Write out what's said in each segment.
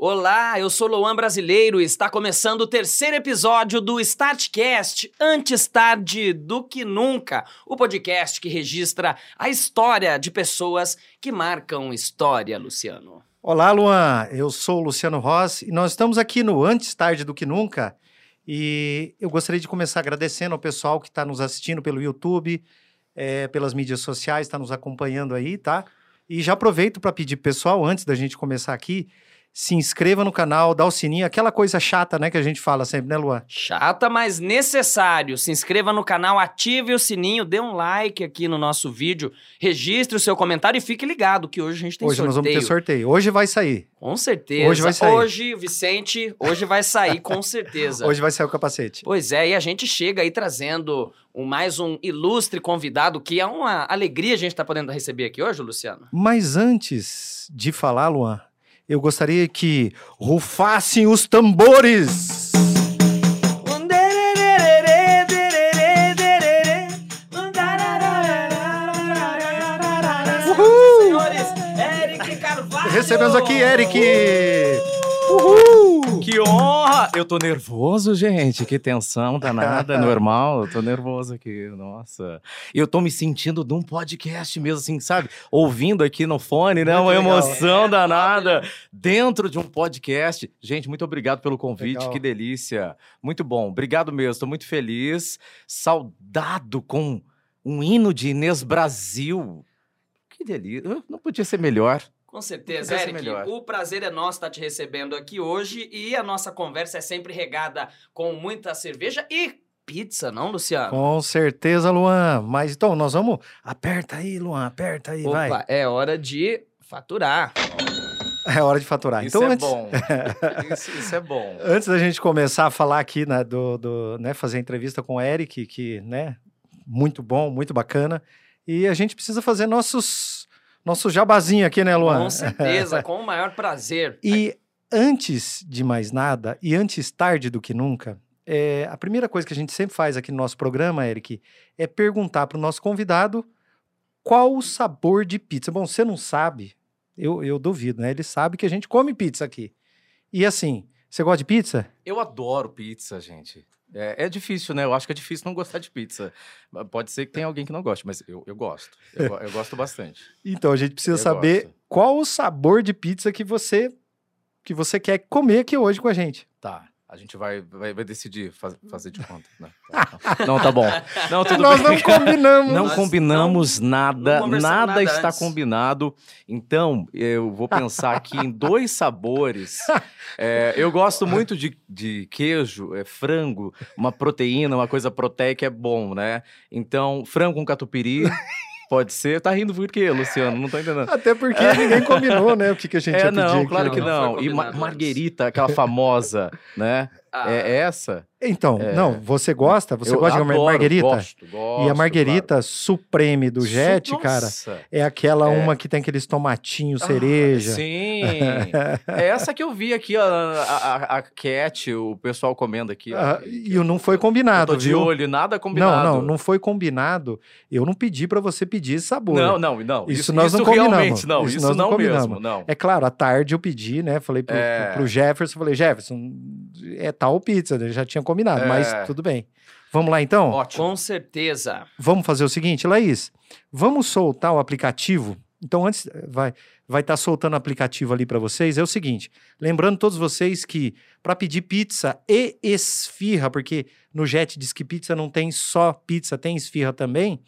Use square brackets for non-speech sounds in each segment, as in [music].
Olá, eu sou Luan Brasileiro e está começando o terceiro episódio do Startcast, antes tarde do que nunca, o podcast que registra a história de pessoas que marcam história, Luciano. Olá, Luan. Eu sou o Luciano Ross e nós estamos aqui no Antes Tarde do que Nunca. E eu gostaria de começar agradecendo ao pessoal que está nos assistindo pelo YouTube, é, pelas mídias sociais, está nos acompanhando aí, tá? E já aproveito para pedir pessoal, antes da gente começar aqui, se inscreva no canal, dá o sininho, aquela coisa chata, né, que a gente fala sempre, né, Luan? Chata, mas necessário. Se inscreva no canal, ative o sininho, dê um like aqui no nosso vídeo, registre o seu comentário e fique ligado que hoje a gente tem hoje sorteio. nós vamos ter sorteio. Hoje vai sair. Com certeza. Hoje vai sair. Hoje, Vicente, hoje vai sair com certeza. [laughs] Hoje vai sair o capacete. Pois é, e a gente chega aí trazendo um, mais um ilustre convidado, que é uma alegria a gente estar tá podendo receber aqui hoje, Luciano. Mas antes de falar, Luan, eu gostaria que rufassem os tambores. Senhores, Eric Carvalho! Recebemos aqui Eric. Uhul! Que honra! Eu tô nervoso, gente. Que tensão danada, [laughs] normal. Eu tô nervoso aqui, nossa. Eu tô me sentindo de um podcast mesmo, assim, sabe? Ouvindo aqui no fone, né? Muito Uma legal. emoção É, danada. Dentro de um podcast. Gente, muito obrigado pelo convite. Legal. Que delícia. Muito bom. Obrigado mesmo. Tô muito feliz. Saudado com um hino de Inês Brasil. Que delícia. Não podia ser melhor. Com certeza, Eric. melhor. O prazer é nosso estar te recebendo aqui hoje e a nossa conversa é sempre regada com muita cerveja e pizza, não, Luciano? Com certeza, Luan. Mas então, nós vamos. Aperta aí, Luan, aperta aí, vai. Opa, é hora de faturar. [laughs] É hora de faturar. Isso então, é antes, bom. [laughs] Isso, isso é bom. antes da gente começar a falar aqui, né, do, do, né, fazer a entrevista com o Eric, que, né, muito bom, muito bacana. E a gente precisa fazer nossos, nosso jabazinho aqui, né, Luan? Com certeza, com o maior prazer. E antes de mais nada, e antes tarde do que nunca, é, a primeira coisa que a gente sempre faz aqui no nosso programa, Eric, é perguntar para o nosso convidado qual o sabor de pizza. Bom, você não sabe, eu, eu duvido, né? Ele sabe que a gente come pizza aqui. E assim, você gosta de pizza? Eu adoro pizza, gente. É, é difícil, né? Eu acho que é difícil não gostar de pizza. Pode ser que tenha alguém que não goste, mas eu, eu gosto. Eu, eu gosto bastante. [laughs] Então a gente precisa Eu saber gosto. qual o sabor de pizza que você que você quer comer aqui hoje com a gente. Tá. A gente vai, vai, vai decidir faz- fazer de conta. né? [laughs] Tá, Não, tá bom. Não, tudo Nós bem. não combinamos. Não Nós combinamos nada, não nada, nada está combinado. Então, eu vou pensar aqui em dois sabores. [laughs] É, eu gosto muito de, de queijo, é, frango, uma proteína, uma coisa proteica é bom, né? Então, frango com catupiry, [laughs] pode ser. Tá rindo por quê, Luciano? Não tô entendendo. [laughs] Até porque ninguém combinou, né? O que, que a gente É, ia pedir não, claro né? que Não não. foi E ma- marguerita, aquela famosa, né? Ah, É essa? Então, não, você gosta? Você Eu gosta de adoro, marguerita? Gosto, gosto, e a marguerita supreme do claro. Jet, Su- cara, é aquela É. uma que tem aqueles tomatinhos, Ah, cereja. sim. [laughs] é essa que eu vi aqui, a, a, a Cat, o pessoal comendo aqui. Ah, e não foi Eu combinado, tô de viu? olho, nada combinado. Não, não, não foi combinado. Eu não pedi pra você pedir esse sabor. Não, não, não. Isso nós não combinamos. realmente, não. Isso Isso, nós não não, combinamos. mesmo, não. É claro, à tarde eu pedi, né? Falei pro, É. pro Jefferson, falei, Jefferson, é tal pizza, ele já tinha combinado, mas É. tudo bem. Vamos lá então? Ótimo. Com certeza. Vamos fazer o seguinte, Laís, vamos soltar o aplicativo. Então, antes, vai vai estar soltando o aplicativo ali para vocês. É o seguinte, lembrando todos vocês que para pedir pizza e esfirra, porque no Jet diz que pizza não tem só pizza, tem esfirra também.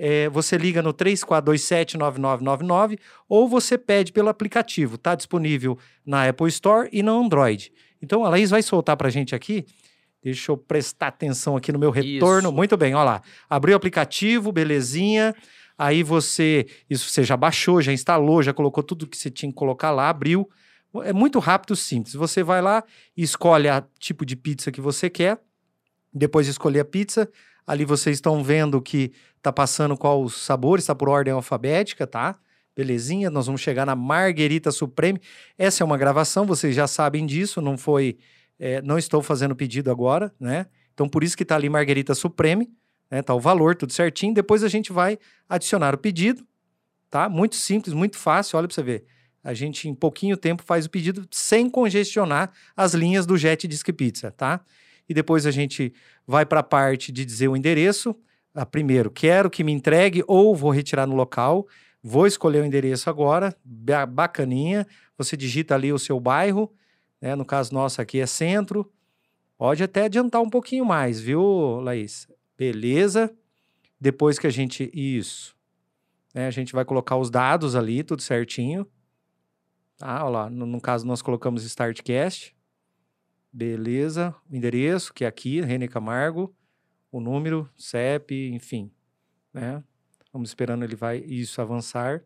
eh, você liga no 34279999 ou você pede pelo aplicativo. Está disponível na Apple Store e no Android. Então, a Laís vai soltar para a gente aqui. Deixa eu prestar atenção aqui no meu retorno. Isso. Muito bem, olha lá. Abriu o aplicativo, belezinha. Aí você, isso você já baixou, já instalou, já colocou tudo que você tinha que colocar lá, abriu. É muito rápido, simples. Você vai lá, escolhe a tipo de pizza que você quer, depois de escolher a pizza, ali vocês estão vendo que tá passando qual os sabores, está por ordem alfabética, tá? Belezinha, nós vamos chegar na Marguerita Supreme. Essa é uma gravação, vocês já sabem disso, não foi, é, não estou fazendo pedido agora, né? Então por isso que tá ali Marguerita Supreme, né? Tá o valor, tudo certinho. Depois a gente vai adicionar o pedido, tá? Muito simples, muito fácil, olha para você ver. a gente em pouquinho tempo faz o pedido sem congestionar as linhas do Jet Disque Pizza, tá? E depois a gente vai para a parte de dizer o endereço. Ah, primeiro, quero que me entregue ou vou retirar no local. Vou escolher o endereço agora, ba- bacaninha. Você digita ali o seu bairro, né? No caso nosso aqui é centro. Pode até adiantar um pouquinho mais, viu, Laís? Beleza. Depois que a gente. Isso. né, a gente vai colocar os dados ali, tudo certinho. Tá, olha lá. No, no caso, nós colocamos Startcast. Beleza. O endereço, que é aqui, René Camargo. O número, CEP, enfim. Né? Vamos esperando ele vai isso avançar.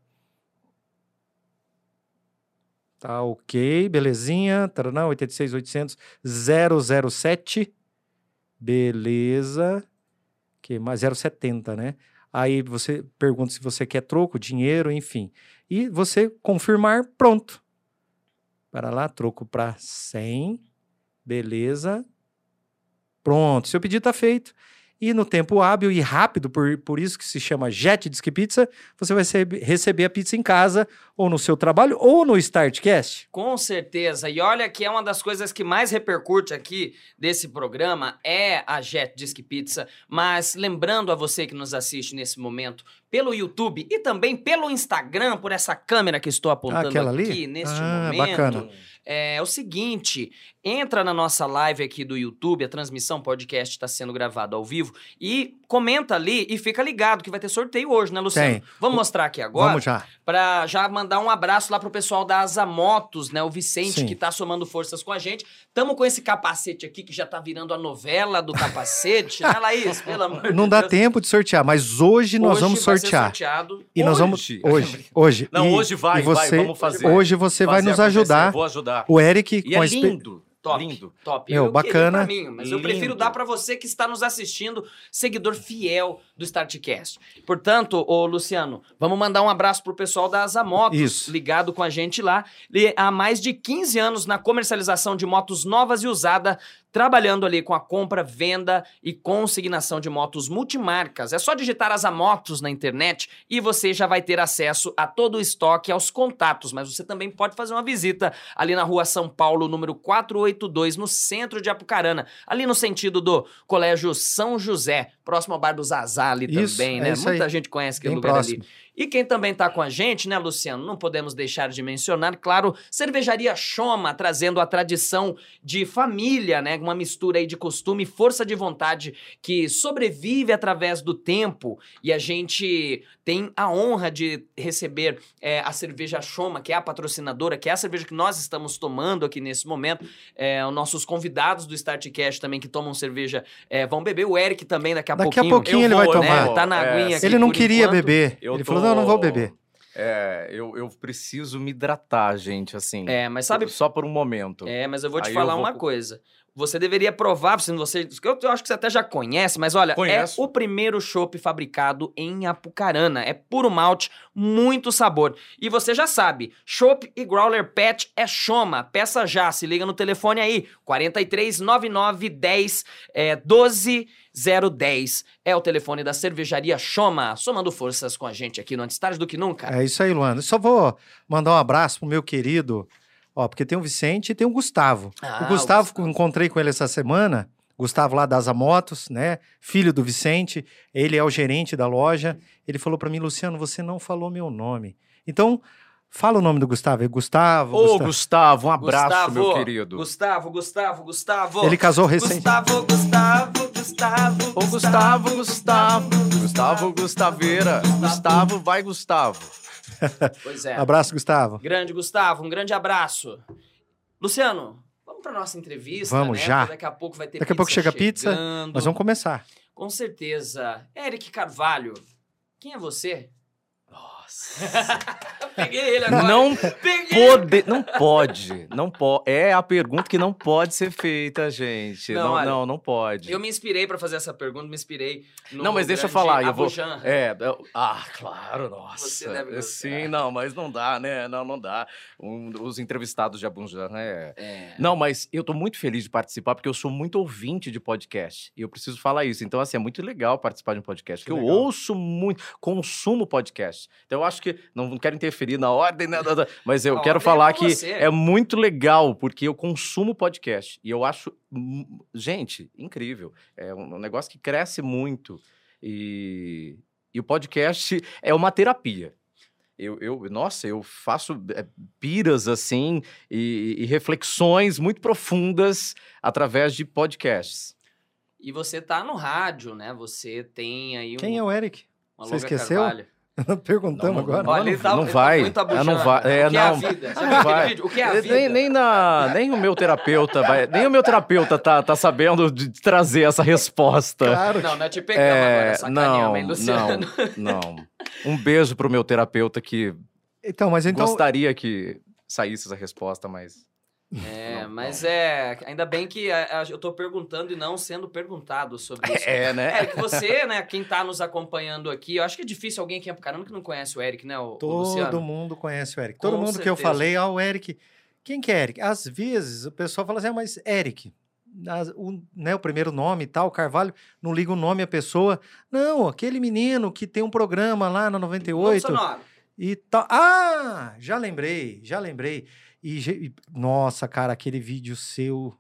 Tá ok, belezinha. Taranã, 86 800 007. Beleza. Que mais 070, né? Aí você pergunta se você quer troco, dinheiro, enfim. E você confirmar, pronto. Para lá, troco para 100. Beleza. Pronto, seu pedido está feito. E no tempo hábil e rápido, por, por isso que se chama Jet Disque Pizza, você vai receber, receber a pizza em casa, ou no seu trabalho, ou no Startcast. Com certeza. E olha que é uma das coisas que mais repercute aqui desse programa é a Jet Disc Pizza. Mas lembrando a você que nos assiste nesse momento pelo YouTube e também pelo Instagram, por essa câmera que estou apontando Aquela ali? aqui neste Ah, momento. bacana. É o seguinte, entra na nossa live aqui do YouTube, a transmissão podcast está sendo gravada ao vivo, e comenta ali e fica ligado que vai ter sorteio hoje, né, Luciano? Tem. Vamos mostrar aqui agora Vamos já. para já mandar um abraço lá pro pessoal da Asa Motos, né? O Vicente, Sim. que tá somando forças com a gente. Tamo com esse capacete aqui que já tá virando a novela do capacete, né, Laís? Pelo amor de Não dá Deus. tempo de sortear, mas hoje nós Hoje vamos vai ser sortear. sorteado. E nós vamos. Hoje? [laughs] Hoje, hoje. Não, E- hoje vai, e você, vai, vamos fazer. Hoje você vai Fazer nos acontecer, ajudar. Vou ajudar. O Eric E com é a lindo. Top, Lindo. top. Meu, eu bacana. Mim, mas eu prefiro Lindo. dar pra você que está nos assistindo, seguidor fiel do Startcast. Portanto, ô Luciano, vamos mandar um abraço pro pessoal da Asa Motos, Isso. ligado com a gente lá. E há mais de 15 anos na comercialização de motos novas e usadas, trabalhando ali com a compra, venda e consignação de motos multimarcas. É só digitar Asa Motos na internet e você já vai ter acesso a todo o estoque, aos contatos, mas você também pode fazer uma visita ali na rua São Paulo, número 482, no centro de Apucarana, ali no sentido do Colégio São José, próximo ao bar do Zazá ali Isso, também, é né? isso Muita aí. gente conhece aquele Bem lugar próximo. ali. E quem também tá com a gente, né, Luciano? Não podemos deixar de mencionar, claro, Cervejaria Choma, trazendo a tradição de família, né? Uma mistura aí de costume e força de vontade que sobrevive através do tempo. E a gente tem a honra de receber é, a cerveja Choma, que é a patrocinadora, que é a cerveja que nós estamos tomando aqui nesse momento. É, os nossos convidados do Startcast também que tomam cerveja é, vão beber. O Eric também daqui a Daqui a pouquinho. pouquinho Eu ele vou, vai eu tomar. Tá na É, aguinha aqui Ele não queria enquanto. beber. Eu ele tô- falou: não, não vou beber. É, eu, eu preciso me hidratar, gente, assim. É, mas sabe Só por um momento. É, mas eu vou te Aí falar eu vou uma co- coisa. Você deveria provar, se você, eu, eu acho que você até já conhece, mas olha, Conheço. é o primeiro chopp fabricado em Apucarana. É puro malte, muito sabor. E você já sabe, chopp e growler pet é Choma. Peça já, se liga no telefone aí, 43 99 10 é, 12 010. É o telefone da cervejaria Choma, somando forças com a gente aqui no Antes Tarde do que Nunca. É isso aí, Luana. Só vou mandar um abraço pro meu querido. Ó, porque tem o Vicente e tem o Gustavo. Ah, o Gustavo, o Gustavo. encontrei com ele essa semana. Gustavo lá da Asa Motos, né? Filho do Vicente. Ele é o gerente da loja. Ele falou para mim, Luciano, você não falou meu nome. Então, fala o nome do Gustavo. É Gustavo. Ô, Gustavo. Gustavo, um abraço, Gustavo, meu querido. Gustavo, Gustavo, Gustavo. Ele casou recente. Gustavo, Gustavo, Gustavo. Ô, Gustavo, Gustavo. Gustavo, Gustaveira. Gustavo, vai, Gustavo. Pois é. Abraço, Gustavo. Grande Gustavo, um grande abraço. Luciano, vamos para nossa entrevista, Vamos, né? já. Porque Daqui a pouco vai ter Daqui a pouco chega a pizza, chegando. Nós vamos começar. Com certeza. Eric Carvalho, quem é você? [laughs] Peguei ele agora. Não Peguei. pode, não pode, não. É a pergunta que não pode ser feita, gente. Não, Não, olha, não, não, pode. Eu me inspirei para fazer essa pergunta, me inspirei no Não, mas deixa eu falar, eu vou-. É, eu- ah, claro, nossa. Você deve gostar. Sim, não, mas não dá, né? Não, não dá. Um- os entrevistados de Abunjan, né? É. Não, mas eu tô muito feliz de participar porque eu sou muito ouvinte de podcast e eu preciso falar isso. Então, assim, é muito legal participar de um podcast, Que porque eu legal. ouço muito, consumo podcast. Então, eu acho que. Não, quero interferir na ordem, né, mas eu A quero é falar que você. é muito legal, porque eu consumo podcast. E eu acho. Gente, incrível. É um negócio que cresce muito. E, e o podcast é uma terapia. Eu, eu, nossa, eu faço é, piras assim e, e reflexões muito profundas através de podcasts. E você tá no rádio, né? Você tem aí um, Quem é o Eric? uma Você esqueceu? Carvalho. [laughs] Perguntamos Não, agora. Olha, não, tá, não vai. Tá muito É, não vai. É, o que é a não. vida? Você Não vai. O que é a vida? Nem, nem, na, nem o meu terapeuta vai, nem o meu terapeuta tá, tá sabendo de trazer essa resposta. Claro. Não, não é te pegamos É, agora, não, hein, Luciano? não, não. Um beijo pro meu terapeuta que Então, mas então. gostaria que saísse essa resposta, mas É, mas é. Ainda bem que a- a- eu tô perguntando e não sendo perguntado sobre isso. é, né? Eric, você, né, quem tá nos acompanhando aqui, eu acho que é difícil alguém que é caramba que não conhece o Eric, né, o, o Todo Luciano? mundo conhece o Eric. Com Todo mundo que eu certeza. falei, ah, o Eric. Quem que é Eric? Às vezes o pessoal fala assim, ah, mas Eric, as- o, né, o primeiro nome e tal, Carvalho, não liga o nome à pessoa. Não, aquele menino que tem um programa lá na Mundo 98 sonoro. e tal. Ah, já lembrei, já lembrei. E, e- nossa, cara, aquele vídeo seu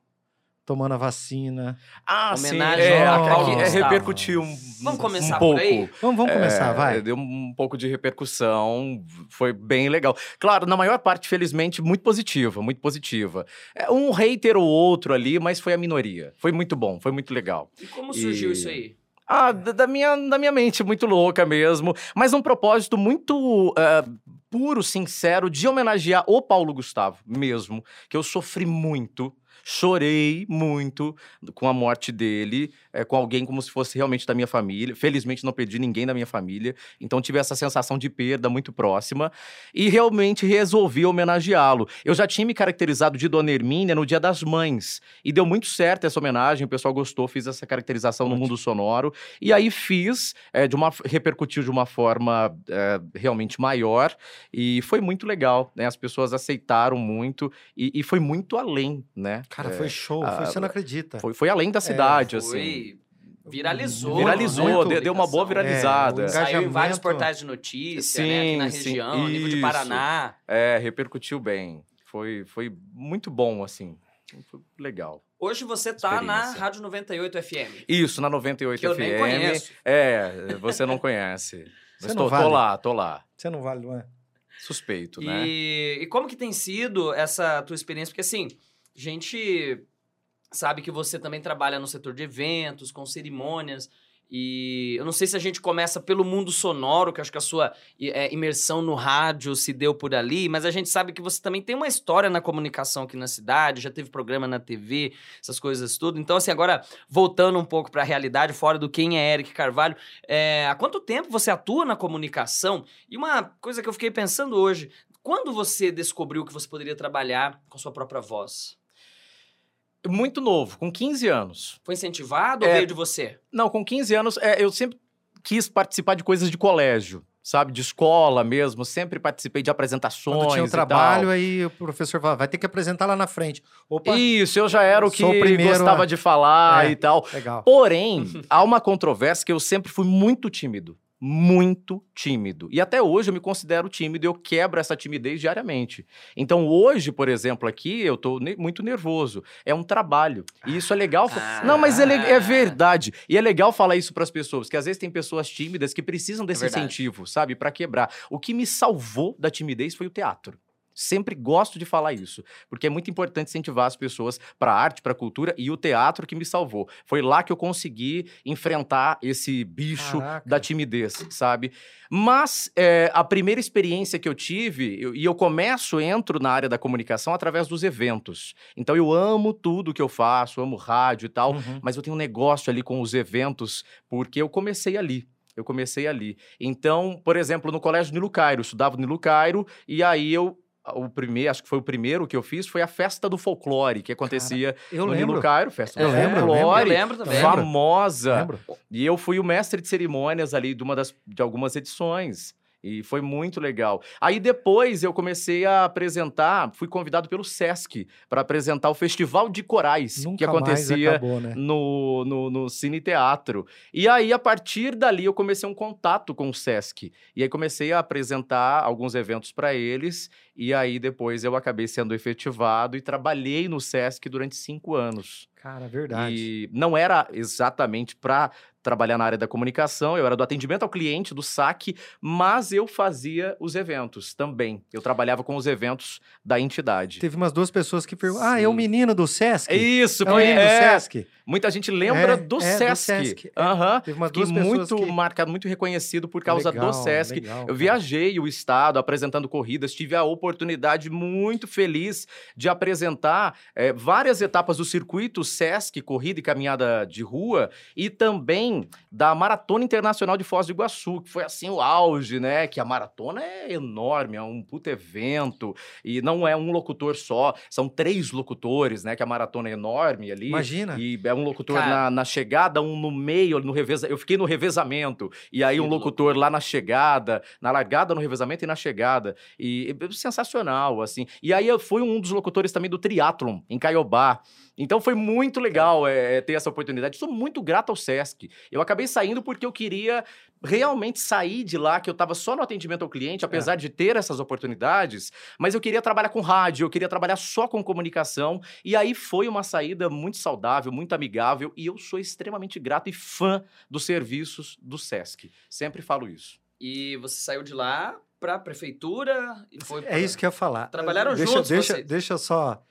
tomando a vacina. Ah, Homenagem sim, é, ao é, repercutiu um, Vamos um começar por pouco. aí? Vamos, vamos começar, É, vai. Deu um pouco de repercussão, foi bem legal. Claro, na maior parte, felizmente, muito positiva, muito positiva. É, um hater ou outro ali, mas foi a minoria. Foi muito bom, foi muito legal. E como surgiu E- isso aí? Ah, da, minha, da minha mente, muito louca mesmo. Mas um propósito muito ah, puro, sincero, de homenagear o Paulo Gustavo mesmo, que eu sofri muito. Chorei muito com a morte dele, eh, com alguém como se fosse realmente da minha família. Felizmente não perdi ninguém da minha família, então tive essa sensação de perda muito próxima e realmente resolvi homenageá-lo. Eu já tinha me caracterizado de Dona Hermínia no Dia das Mães e deu muito certo essa homenagem, o pessoal gostou, fiz essa caracterização no mundo sonoro e aí fiz, eh, de uma repercutiu de uma forma eh, realmente maior e foi muito legal, né? As pessoas aceitaram muito e, e foi muito além, né? Cara, É, foi show, ah, foi, você não acredita. foi, foi além da cidade, assim. Foi... Viralizou. Viralizou, muito deu, deu uma boa publicação. viralizada. É, Saiu em vários portais de notícia, né, aqui Sim, na sim, região, a nível de isso. Paraná. É, repercutiu bem. Foi, foi muito bom, assim. Foi legal. Hoje você tá na. Rádio 98 FM. Isso, na 98 Que eu FM. nem conheço. É, você não conhece. [laughs] Você Mas não tô, vale. tô lá, tô lá. Você não vale, não é? Suspeito, né? E, e como que tem sido essa tua experiência? Porque assim, a gente sabe que você também trabalha no setor de eventos, com cerimônias. E eu não sei se a gente começa pelo mundo sonoro, que acho que a sua é, imersão no rádio se deu por ali, mas a gente sabe que você também tem uma história na comunicação aqui na cidade, já teve programa na TV, essas coisas tudo. Então, assim, agora voltando um pouco para a realidade, fora do quem é Eric Carvalho, é, há quanto tempo você atua na comunicação? E uma coisa que eu fiquei pensando hoje, quando você descobriu que você poderia trabalhar com sua própria voz? Muito novo, com 15 anos. Foi incentivado ou É, veio de você? Não, com 15 anos, é, eu sempre quis participar de coisas de colégio, sabe? De escola mesmo. Sempre participei de apresentações. Quando tinha o e trabalho, tal. aí o professor fala, vai ter que apresentar lá na frente. Opa, Isso, eu já era o que o primeiro gostava a- de falar É. e tal. legal. Porém, [laughs] há uma controvérsia que eu sempre fui muito tímido. Muito tímido. E até hoje eu me considero tímido e eu quebro essa timidez diariamente. Então, hoje, por exemplo, aqui, eu tô ne- muito nervoso. É um trabalho. E isso é legal. Ah. Não, mas é, é verdade. E é legal falar isso para as pessoas, que às vezes tem pessoas tímidas que precisam desse verdade. incentivo, sabe? Para quebrar. O que me salvou da timidez foi o teatro. Sempre gosto de falar isso, porque é muito importante incentivar as pessoas para a arte, para a cultura e o teatro que me salvou. Foi lá que eu consegui enfrentar esse bicho Caraca. da timidez, sabe? Mas é, a primeira experiência que eu tive, eu- e eu começo, entro na área da comunicação através dos eventos. Então eu amo tudo que eu faço, amo rádio e tal, Uhum. mas eu tenho um negócio ali com os eventos, porque eu comecei ali. Eu comecei ali. Então, por exemplo, no Colégio Nilo Cairo, eu estudava no Nilo Cairo, e aí eu. O primeiro, acho que foi o primeiro que eu fiz, foi a festa do folclore, que acontecia Eu no lembro. Nilo Cairo, festa Eu do lembro, eu Eu folclore, lembro também. famosa. Lembro. E eu fui o mestre de cerimônias ali de uma das de algumas edições. E foi muito legal. Aí depois eu comecei a apresentar, fui convidado pelo SESC para apresentar o Festival de Corais, Nunca que acontecia acabou, né? no, no, no Cine Teatro. E aí, a partir dali, eu comecei um contato com o Sesc. E aí comecei a apresentar alguns eventos para eles. E aí, depois, eu acabei sendo efetivado e trabalhei no Sesc durante cinco anos. Cara, verdade. E não era exatamente para trabalhar na área da comunicação, eu era do atendimento ao cliente, do saque, mas eu fazia os eventos também. Eu trabalhava com os eventos da entidade. Teve umas duas pessoas que perguntaram: Ah, é o menino do Sesc? Isso, É o menino do é. Sesc? Muita gente lembra É, do, é, do Sesc. Sesc, é. Aham. Teve umas Fiquei duas pessoas muito que... marcado, muito reconhecido por causa Legal, do Sesc. legal, Eu viajei o estado apresentando corridas, tive a oportunidade muito feliz de apresentar eh, várias etapas do circuito Sesc, corrida e caminhada de rua, e também da Maratona Internacional de Foz do Iguaçu, que foi assim o auge, né? Que a maratona é enorme, é um puto evento, e não é um locutor só, são três locutores, né? Que a maratona é enorme ali. Imagina. E é um locutor Cara. na, na chegada, um no meio, no reveza. Eu fiquei no revezamento. E aí um locutor lá na chegada, na largada, no revezamento e na chegada. E, e sensacional, assim. E aí eu fui um dos locutores também do triatlon, em Caiobá. Então foi muito legal é, ter essa oportunidade. Sou muito grato ao Sesc. Eu acabei saindo porque eu queria realmente sair de lá, que eu estava só no atendimento ao cliente, apesar de ter essas oportunidades, mas eu queria trabalhar com rádio, eu queria trabalhar só com comunicação. E aí foi uma saída muito saudável, muito amigável, e eu sou extremamente grato e fã dos serviços do Sesc. Sempre falo isso. E você saiu de lá pra prefeitura e foi É isso que eu ia falar. Trabalharam deixa, juntos Deixa, vocês. deixa só.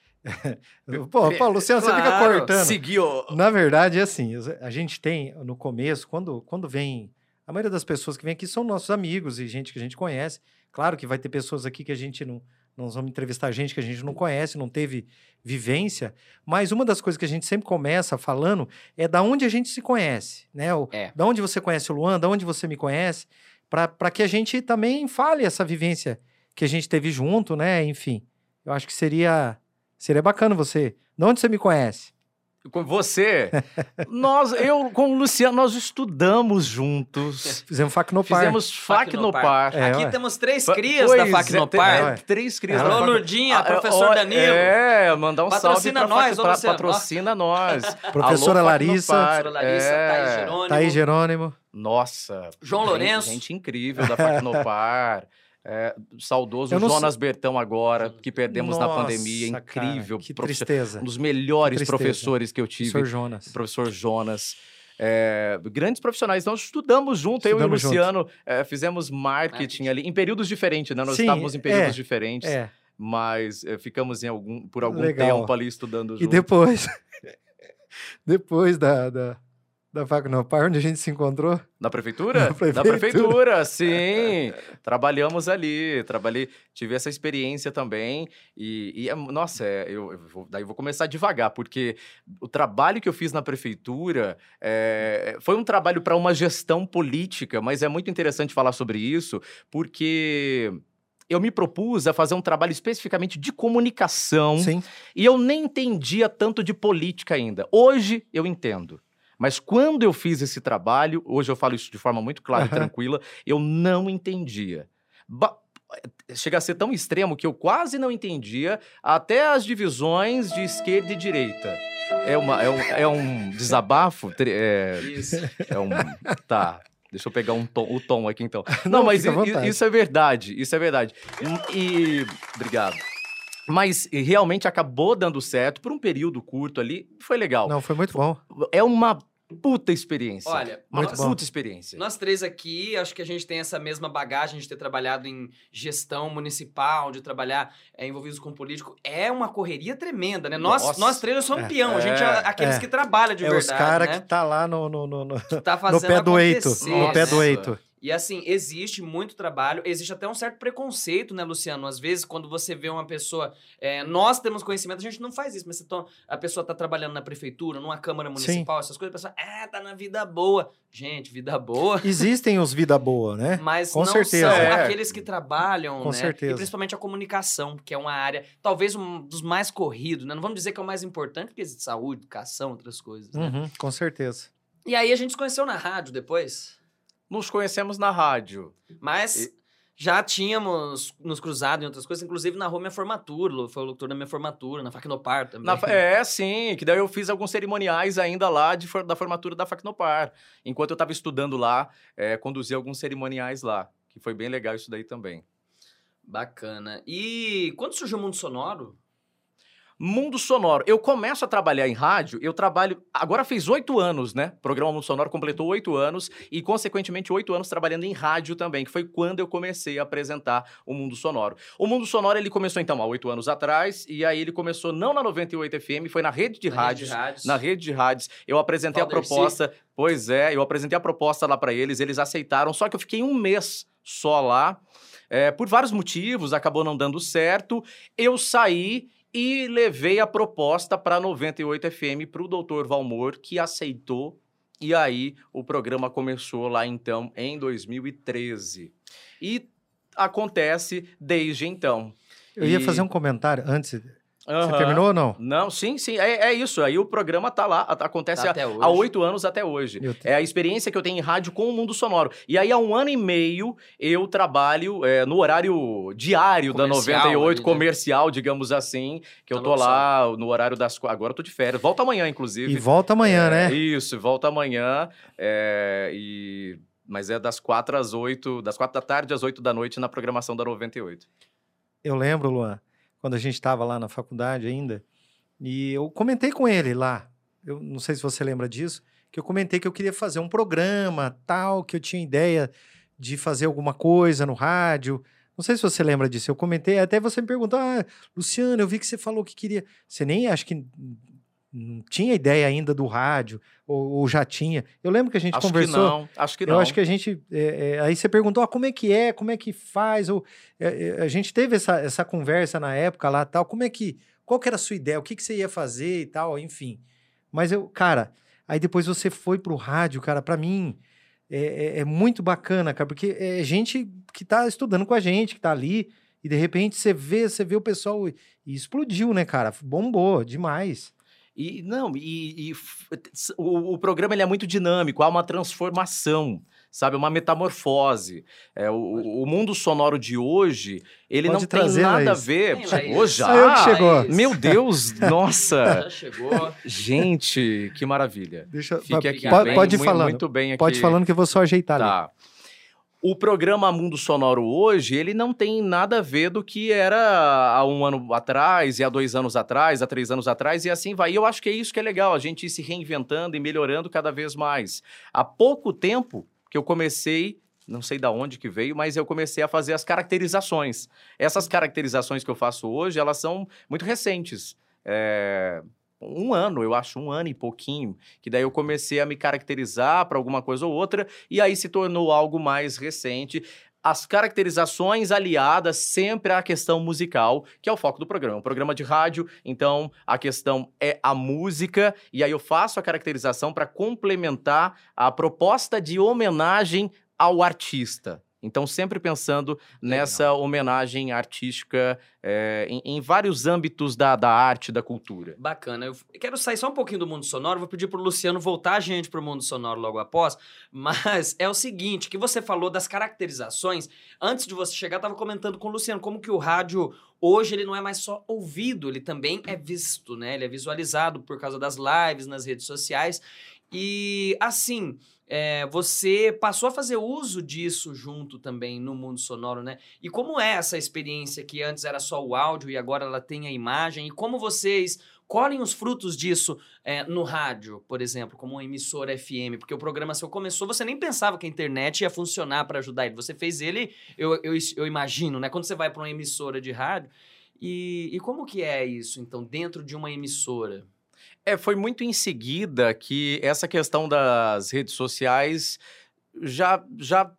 Pô, Paulo, Luciano, você fica Claro, cortando. Seguiu. Na verdade, é assim, a gente tem no começo, quando, quando vem. A maioria das pessoas que vem aqui são nossos amigos e gente que a gente conhece. Claro que vai ter pessoas aqui que a gente não. Nós vamos entrevistar gente que a gente não conhece, não teve vivência. Mas uma das coisas que a gente sempre começa falando é da onde a gente se conhece, né? O, É. Da onde você conhece o Luan, da onde você me conhece, para que a gente também fale essa vivência que a gente teve junto, né? Enfim, eu acho que seria seria bacana você. De onde você me conhece? Com você, [laughs] nós, eu com o Luciano, nós estudamos juntos. Fizemos Facnopar. Fizemos FAC no par. É, Aqui ué. temos três crias Pois da FAC é, é. Três crias da Alô, FAC no Lurdinha, Ah, professor ó, Danilo. É, mandar um Patrocina salve pra, nós, pra, ô, Luciano, ó. patrocina nós. [laughs] Professora Alô, Larissa. Facnopar. Professora Larissa, É. Thaís Jerônimo. Thaís Jerônimo. Nossa. João gente- Lourenço. Gente incrível da Facnopar. [laughs] É, saudoso Jonas Bertão agora, que perdemos na Nossa, pandemia. Incrível. Cara, que professor- tristeza. Um dos melhores tristeza. professores que eu tive. Professor Jonas. professor Jonas. é, grandes profissionais. Nós estudamos junto, eu e o Estudamos. Luciano, é, fizemos marketing Marketing. ali, em períodos diferentes, né? Nós Sim, estávamos em períodos é, diferentes, É. mas é, ficamos em algum, por algum Legal. tempo ali estudando E junto. depois, [laughs] depois da, da, da Facnopar, onde a gente se encontrou, Na prefeitura? Na prefeitura. Na prefeitura, sim. [laughs] Trabalhamos ali, trabalhei, tive essa experiência também. E, e é- nossa, é, eu, eu vou, daí eu vou começar devagar, porque o trabalho que eu fiz na prefeitura é, foi um trabalho para uma gestão política, mas é muito interessante falar sobre isso, porque eu me propus a fazer um trabalho especificamente de comunicação. sim, E eu nem entendia tanto de política ainda. Hoje eu entendo. Mas quando eu fiz esse trabalho, hoje eu falo isso de forma muito clara e tranquila, eu não entendia. Ba- Chega a ser tão extremo que eu quase não entendia até as divisões de esquerda e direita. É, uma, é, um, é um [laughs] desabafo? É, Isso. é um. Tá. Deixa eu pegar um tom- o tom aqui então. [laughs] Não, Não, mas isso é verdade, isso é verdade. E. Obrigado. Mas e, realmente acabou dando certo por um período curto ali, foi legal. não, foi muito bom. É uma puta experiência. Olha, uma muito bom. puta experiência. Nós três aqui, acho que a gente tem essa mesma bagagem de ter trabalhado em gestão municipal, de trabalhar é, envolvidos com político. É uma correria tremenda, né? Nós, Nossa. nós três somos É. peão. A gente é É. aqueles É. que trabalham de é os verdade, caras né? que tá lá no, no, no, no, Que tá no fazendo pé do eito. No pé do né? eito. E assim, existe muito trabalho, existe até um certo preconceito, né, Luciano? Às vezes, quando você vê uma pessoa. é, nós temos conhecimento, a gente não faz isso, mas você a pessoa tá trabalhando na prefeitura, numa Câmara Municipal, essas coisas, a pessoa, ah, tá na vida boa. Gente, vida boa. [laughs] Existem os vida boa, né? Mas Com não certeza. são É. aqueles que trabalham, Com né? certeza. E principalmente a comunicação, que é uma área, talvez um dos mais corridos, né? Não vamos dizer que é o mais importante, porque existe saúde, educação, outras coisas, né? Uhum, com certeza. E aí a gente se conheceu na rádio depois. Nos conhecemos na rádio. Mas E- já tínhamos nos cruzado em outras coisas, inclusive narrou minha formatura, foi o locutor da minha formatura, na Facnopar também. Na, é, sim, que daí eu fiz alguns cerimoniais ainda lá de, da formatura da Facnopar. Enquanto eu estava estudando lá, é, conduzi alguns cerimoniais lá, que foi bem legal isso daí também. Bacana. E quando surgiu o Mundo Sonoro? Mundo Sonoro. Eu começo a trabalhar em rádio, eu trabalho. Agora fez oito anos, né? O programa Mundo Sonoro completou oito anos e, consequentemente, oito anos trabalhando em rádio também, que foi quando eu comecei a apresentar o Mundo Sonoro. O Mundo Sonoro ele começou, então, há oito anos atrás, e aí ele começou não na 98 FM, foi na rede de, na rádios, rede de rádios. Na rede de rádios. Eu apresentei a proposta. Pois é, eu apresentei a proposta lá para eles, eles aceitaram, só que eu fiquei um mês só lá. É, por vários motivos, acabou não dando certo. Eu saí e levei a proposta para 98 FM para o doutor Valmor, que aceitou. E aí o programa começou lá então em 2013. E acontece desde então. Eu ia fazer um comentário antes. Uhum. Você terminou ou não? Não, sim, sim. É, é isso. Aí o programa tá lá, acontece tá há oito anos até hoje. É a experiência que eu tenho em rádio com o mundo sonoro. E aí, há um ano e meio, eu trabalho é, no horário diário comercial, da 98, ali, né? comercial, digamos assim. Que tá eu tô lá no horário das. Agora eu tô de férias. Volta amanhã, inclusive. E volta amanhã, é, né? Isso, volta amanhã. É, e mas é das quatro às oito, das quatro da tarde às oito da noite na programação da 98. Eu lembro, Luan, quando a gente estava lá na faculdade ainda, e eu comentei com ele lá, eu não sei se você lembra disso, que eu comentei que eu queria fazer um programa, tal, que eu tinha ideia de fazer alguma coisa no rádio. Não sei se você lembra disso. Eu comentei, até você me perguntou: "Ah, Luciano, eu vi que você falou que queria". Você nem acho que não tinha ideia ainda do rádio, ou, ou, já tinha. Eu lembro que a gente acho conversou. Que não, acho que não. Eu acho que a gente. É, é, aí você perguntou ah, como é que é, como é que faz. Ou, é, é, a gente teve essa, essa conversa na época lá tal. Como é que. Qual que era a sua ideia? O que, que você ia fazer e tal, enfim. Mas eu, cara, aí depois você foi pro rádio, cara, para mim. É, é, é, muito bacana, cara, porque é gente que tá estudando com a gente, que tá ali, e de repente você vê, você vê o pessoal e explodiu, né, cara? Bombou demais. E não, e, e o, o, programa ele é muito dinâmico, há uma transformação, sabe, uma metamorfose. É, o, o mundo sonoro de hoje, ele Pode não tem nada a ver. Chegou já? que chegou. Meu Deus, [laughs] nossa. Já chegou. Gente, que maravilha. Deixa, Fique aqui pode, bem, pode ir falando. Muito bem aqui. Pode ir falando que eu vou só ajeitar tá. ali. O programa Mundo Sonoro hoje, ele não tem nada a ver do que era há um ano atrás, e há dois anos atrás, há três anos atrás, e assim vai. E eu acho que é isso que é legal, a gente ir se reinventando e melhorando cada vez mais. Há pouco tempo que eu comecei não sei da onde que veio, mas eu comecei a fazer as caracterizações. Essas caracterizações que eu faço hoje, elas são muito recentes. É, um ano, eu acho, um ano e pouquinho, que daí eu comecei a me caracterizar para alguma coisa ou outra, e aí se tornou algo mais recente as caracterizações aliadas sempre à questão musical, que é o foco do programa. Um programa de rádio, então a questão é a música, e aí eu faço a caracterização para complementar a proposta de homenagem ao artista. Então, sempre pensando nessa homenagem artística é, em, em, vários âmbitos da, da arte, da cultura. Bacana. Eu quero sair só um pouquinho do mundo sonoro, vou pedir para o Luciano voltar a gente para o mundo sonoro logo após, [laughs] mas é o seguinte, que você falou das caracterizações, antes de você chegar, estava comentando com o Luciano como que o rádio hoje ele não é mais só ouvido, ele também é visto, né? Ele é visualizado por causa das lives nas redes sociais. E assim, é, você passou a fazer uso disso junto também no mundo sonoro, né? E como é essa experiência que antes era só o áudio e agora ela tem a imagem? E como vocês colhem os frutos disso é, no rádio, por exemplo, como uma emissora FM? Porque o programa seu começou, você nem pensava que a internet ia funcionar para ajudar ele. Você fez ele, eu, eu, eu imagino, né? Quando você vai para uma emissora de rádio. E, e como que é isso, então, dentro de uma emissora? É, foi muito em seguida que essa questão das redes sociais já, já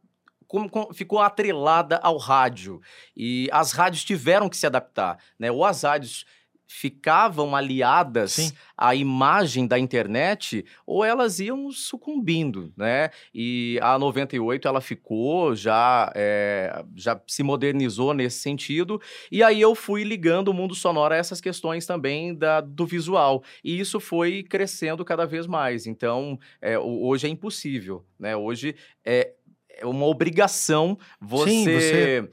como, como, ficou atrelada ao rádio. E as rádios tiveram que se adaptar. Né? Ou as rádios ficavam aliadas Sim. à imagem da internet ou elas iam sucumbindo, né? E a 98 ela ficou já é, já se modernizou nesse sentido e aí eu fui ligando o mundo sonoro a essas questões também da, do visual e isso foi crescendo cada vez mais. Então é, hoje é impossível, né? Hoje é é uma obrigação você, Sim, você-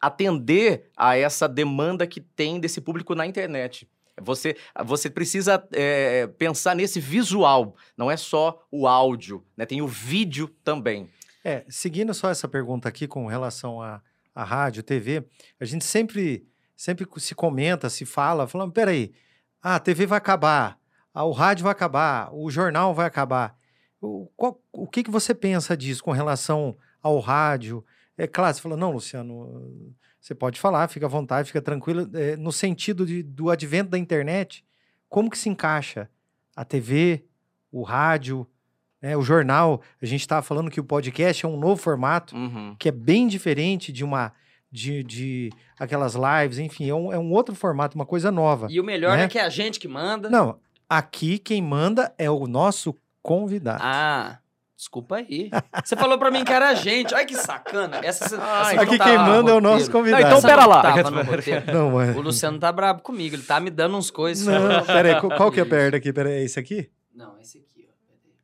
atender a essa demanda que tem desse público na internet. Você, você precisa é, pensar nesse visual, não é só o áudio, né? Tem o vídeo também. É, seguindo só essa pergunta aqui com relação à à rádio, TV, a gente sempre, sempre se comenta, se fala, falando, peraí, a TV vai acabar, ah, o rádio vai acabar, o jornal vai acabar. O, qual- o que, que você pensa disso com relação ao rádio? É claro, você falou, não, Luciano, você pode falar, fica à vontade, fica tranquilo, é, no sentido de- do advento da internet, como que se encaixa a TV, o rádio, né, o jornal? A gente estava falando que o podcast é um novo formato, Uhum. que é bem diferente de uma de, de aquelas lives, enfim, é um, é um outro formato, uma coisa nova. E o melhor Né? é que é a gente que manda. Não, aqui quem manda é o nosso convidado. Ah, desculpa aí. Você falou pra mim que era a gente. Olha que sacana. Essa, essa Ai, aqui quem manda é o nosso convidado. Não, então Essa pera não lá. tava no roteiro. Não. O Luciano tá brabo comigo, ele tá me dando uns coisas. Não, [laughs] peraí, qual, qual que é perto aqui? Peraí, é esse aqui? Não, esse aqui, ó.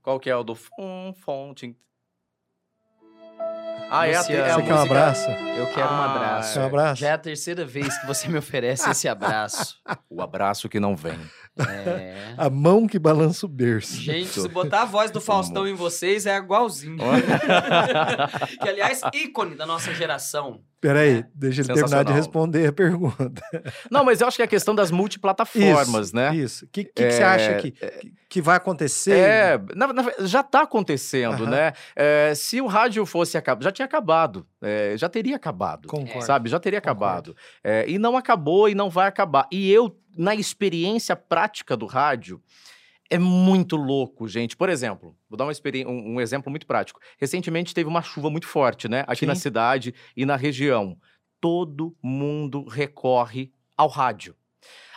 Qual que é o do fom? Ah, é a, é a Você quer um abraço? Eu quero um Ah, abraço. Quer um abraço? Já é a terceira vez que você me oferece esse abraço. O abraço que não vem. É. A mão que balança o berço. Gente, se botar a voz do Faustão em vocês é igualzinho. [laughs] que, aliás, ícone da nossa geração. Peraí, deixa ele terminar de responder a pergunta. [laughs] Não, mas eu acho que é a questão das multiplataformas, Isso, né? Isso. O que, que, que você acha que, que- que vai acontecer? É, na- na- já está acontecendo, né? É, se o rádio fosse acabar, já tinha acabado, é, já teria acabado, Concordo. sabe? Já teria Concordo. acabado. É, e não acabou e não vai acabar. E eu, na experiência prática do rádio, é muito louco, gente. Por exemplo, vou dar um, um exemplo muito prático. Recentemente teve uma chuva muito forte, né? Aqui na Sim. cidade e na região. Todo mundo recorre ao rádio.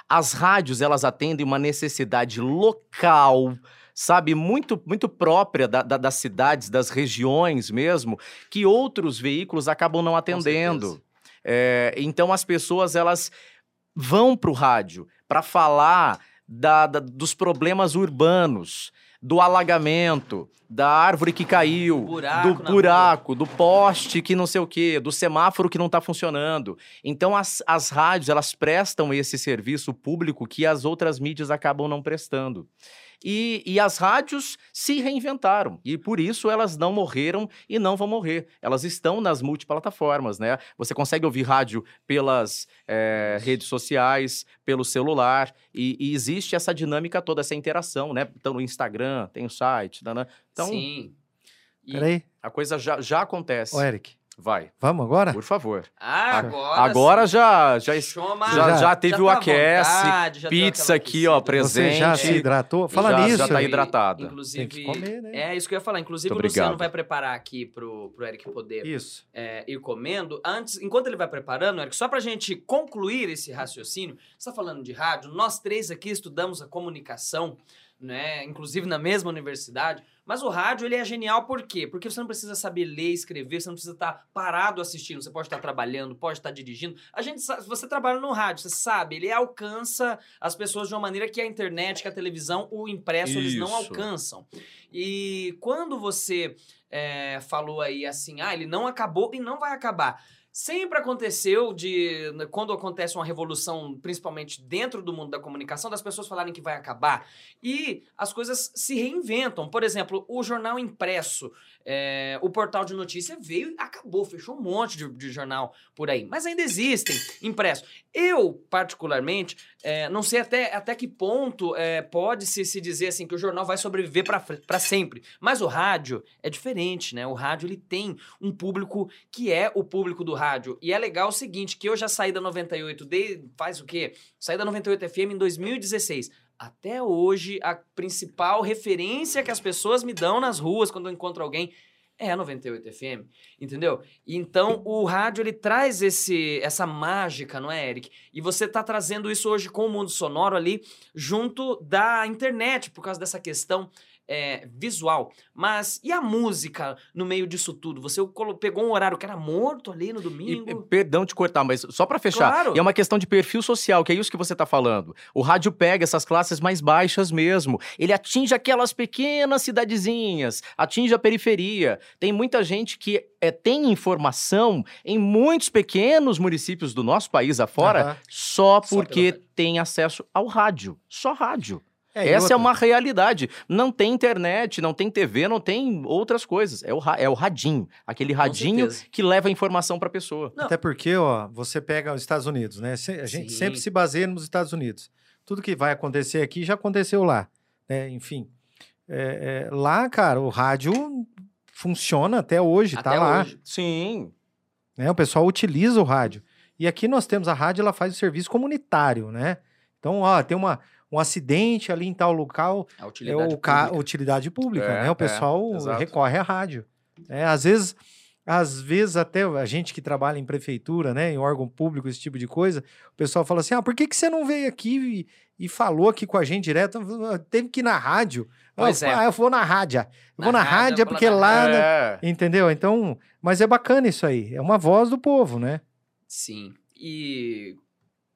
As rádios, elas atendem uma necessidade local, sabe, muito, muito própria da- da- das cidades, das regiões mesmo, que outros veículos acabam não atendendo. É, então as pessoas elas vão para o rádio para falar da- da- dos problemas urbanos, do alagamento, da árvore que caiu, Buraco do buraco, do poste que não sei o quê, do semáforo que não está funcionando. Então as, as rádios elas prestam esse serviço público que as outras mídias acabam não prestando. E, e as rádios se reinventaram. E por isso elas não morreram e não vão morrer. Elas estão nas multiplataformas, né? Você consegue ouvir rádio pelas eh, redes sociais, pelo celular. E, e existe essa dinâmica toda, essa interação, né? Então no Instagram, tem o site. né? Então Sim. E Peraí, a coisa já, já acontece. ô Eric, Vai, vamos agora? por favor. agora. Agora já, já, Chama, já, já teve o tá à aquece, vontade, já pizza aqui, ó, presente. Você já se hidratou? Fala Já- nisso. já tá Eric. hidratado. Inclusive, Tem que comer, né? é isso que eu ia falar. Inclusive, Muito o Luciano obrigado. vai preparar aqui pro, pro Eric poder Isso. é, ir comendo. Antes, enquanto ele vai preparando, Eric, só pra gente concluir esse raciocínio, você tá falando de rádio, nós três aqui estudamos a comunicação, né? Inclusive na mesma universidade. Mas o rádio, ele é genial por quê? Porque você não precisa saber ler, escrever, você não precisa estar parado assistindo, você pode estar trabalhando, pode estar dirigindo. A gente sabe, se você trabalha no rádio, você sabe, ele alcança as pessoas de uma maneira que a internet, que a televisão, o impresso, eles não Isso. alcançam. E quando você é, falou aí assim, ah, ele não acabou e não vai acabar. Sempre aconteceu de quando acontece uma revolução, principalmente dentro do mundo da comunicação, das pessoas falarem que vai acabar e as coisas se reinventam. Por exemplo, o jornal impresso, é, o portal de notícia veio e acabou, fechou um monte de, de jornal por aí, mas ainda existem impressos. Eu, particularmente, é, não sei até, até que ponto é, pode se, se dizer assim que o jornal vai sobreviver para sempre, mas o rádio é diferente, né? O rádio ele tem um público que é o público do rádio. E é legal o seguinte, que eu já saí da 98, de, faz o quê? Saí da 98 FM em 2016. Até hoje, a principal referência que as pessoas me dão nas ruas quando eu encontro alguém é a 98 FM, entendeu? Então, o rádio, ele traz esse, essa mágica, não é, Eric? E você tá trazendo isso hoje com o mundo sonoro ali, junto da internet, por causa dessa questão é, visual. Mas e a música no meio disso tudo? Você pegou um horário que era morto ali no domingo? e, perdão te cortar, mas só pra fechar, Claro. e é uma questão de perfil social, que é isso que você tá falando. O rádio pega essas classes mais baixas mesmo. Ele atinge aquelas pequenas cidadezinhas, atinge a periferia. Tem muita gente que é, tem informação em muitos pequenos municípios do nosso país afora Aham. só Só porque rádio. tem acesso ao rádio. Só rádio. É, Essa outra, é uma realidade. Não tem internet, não tem TV, não tem outras coisas. É o, ra- é o radinho. Aquele radinho certeza. que leva a informação pra pessoa. Não. Até porque, ó, você pega os Estados Unidos, né? A gente Sim. sempre se baseia nos Estados Unidos. Tudo que vai acontecer aqui já aconteceu lá, né? Enfim, é, é, lá, cara, o rádio funciona até hoje, tá Até lá. hoje. Sim. né? O pessoal utiliza o rádio. E aqui nós temos a rádio, ela faz o serviço comunitário, né? Então, ó, tem uma, um acidente ali em tal local, A é utilidade o ca... pública. utilidade pública, É, né? O é, pessoal exato. recorre à rádio. É, às vezes, às vezes até a gente que trabalha em prefeitura, né, em órgão público, esse tipo de coisa, o pessoal fala assim: "Ah, por que que você não veio aqui e, e falou aqui com a gente direto? Teve que ir na rádio". Pois ah, é. ah, eu vou na rádio. Eu Na vou na rádio, rádio eu vou porque na lá? É. entendeu? Então, mas é bacana isso aí. É uma voz do povo, né? Sim. E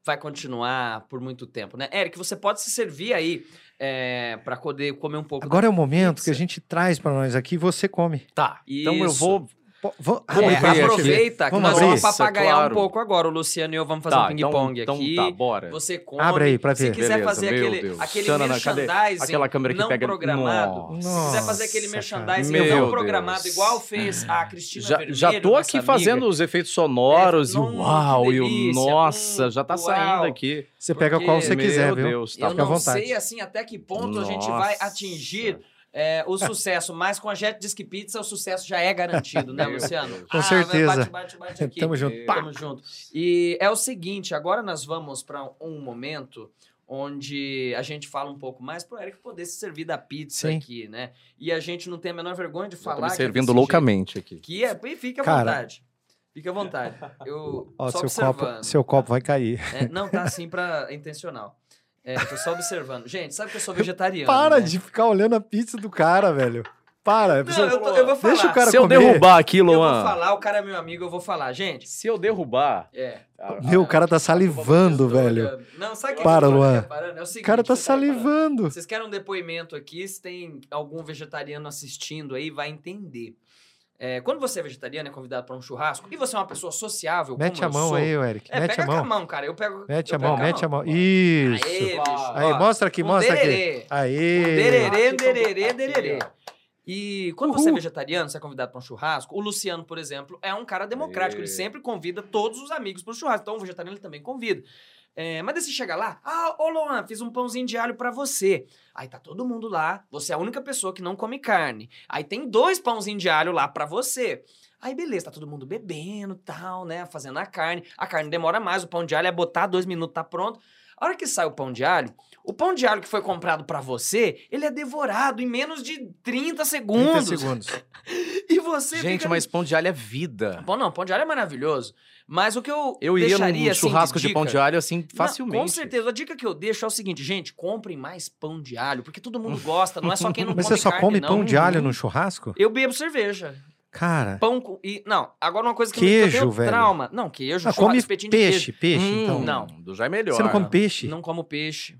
vai continuar por muito tempo, né? Eric, você pode se servir aí é, para poder comer um pouco. Agora é o momento pizza. que a gente traz para nós aqui e você come. Tá. Então eu Isso. vou. Vamos abre É, aproveita que Vamos nós abrir? vamos papagaiar claro. um pouco agora. O Luciano e eu vamos fazer tá, um ping-pong então, aqui. Então tá, bora. Você come. Abre aí pra Se ver. quiser Beleza, fazer meu aquele, Deus. aquele Xana, merchandising Aquela câmera que não pega. programado. Nossa. Se quiser fazer aquele merchandising cara. não Meu programado, Deus. igual fez a Cristina Já, Vermelho, já tô aqui amiga. fazendo os efeitos sonoros É, e uau, e o nossa, hum, já tá uau. saindo aqui. Você pega Porque- qual você Meu quiser, viu? Deus, tá Eu Fica à não vontade. sei assim até que ponto a gente vai atingir é, o sucesso, mas com a Jet Disque Pizza o sucesso já é garantido, né, [laughs] Luciano? Com Ah, certeza. Bate, bate, bate [laughs] aqui. Tamo junto. Tamo junto. E é o seguinte, agora nós vamos para um momento onde a gente fala um pouco mais pro Eric poder se servir da pizza Sim. aqui, né? E a gente não tem a menor vergonha de tô falar me que é servindo loucamente aqui. jeito. Que é, e fica à Cara. vontade. Fica à vontade. Eu Ó, só seu copo, seu copo vai cair. É, não, tá assim pra é intencional. É, tô só observando. Gente, sabe que eu sou [laughs] vegetariano. Para né? de ficar olhando a pizza do cara, velho. Para. Não, eu, tô- eu vou falar. Deixa o cara Se eu comer. derrubar aqui, Eu vou Luan. falar, o cara é meu amigo, eu vou falar. Gente, Se eu derrubar. é. a- Meu, o cara tá salivando, velho. Não, sabe o que Para, Luan. É o O seguinte, cara tá salivando. Vocês querem um depoimento aqui? Se tem algum vegetariano assistindo aí, vai entender. É, quando você é vegetariano, é convidado para um churrasco, e você é uma pessoa sociável, Mete como a eu mão sou, aí, Eric. É, mete pega a com a mão. mão, cara. Eu pego. Mete eu a mão, pego mete a mão. Isso. Aê, bicho. Aí, Ó, mostra aqui, um mostra aqui. dererê. Aê. Dererê, dererê, dererê. E quando você é Uhul. vegetariano, você é convidado para um churrasco, o Luciano, por exemplo, é um cara democrático. Aê. Ele sempre convida todos os amigos para o churrasco. Então, o vegetariano ele também convida. É, mas daí você chega lá, ah, ô Luan, fiz um pãozinho de alho para você. Aí tá todo mundo lá, você é a única pessoa que não come carne. Aí tem dois pãozinhos de alho lá para você. Aí beleza, tá todo mundo bebendo tal, né? Fazendo a carne. A carne demora mais, o pão de alho é botar dois minutos, tá pronto. A hora que sai o pão de alho, o pão de alho que foi comprado pra você, ele é devorado em menos de 30 30 segundos. segundos. [laughs] E você Gente, fica... mas pão de alho é vida. Bom, não, pão de alho é maravilhoso. Mas o que eu Eu iria deixaria, num assim, churrasco de, dica- pão de alho assim Não, facilmente. com certeza. A dica que eu deixo é o seguinte, gente, comprem mais pão de alho, porque todo mundo gosta, não é só quem não [laughs] Mas come você só carne, come não. pão de alho no churrasco? Eu bebo cerveja. Cara, Pão com... E, não, agora uma coisa que Queijo, eu tenho velho. trauma. Não, queijo, ah, come espetinho de peixe, peixe, Hum, então. não. Do já é melhor. Você não come peixe? Não como peixe.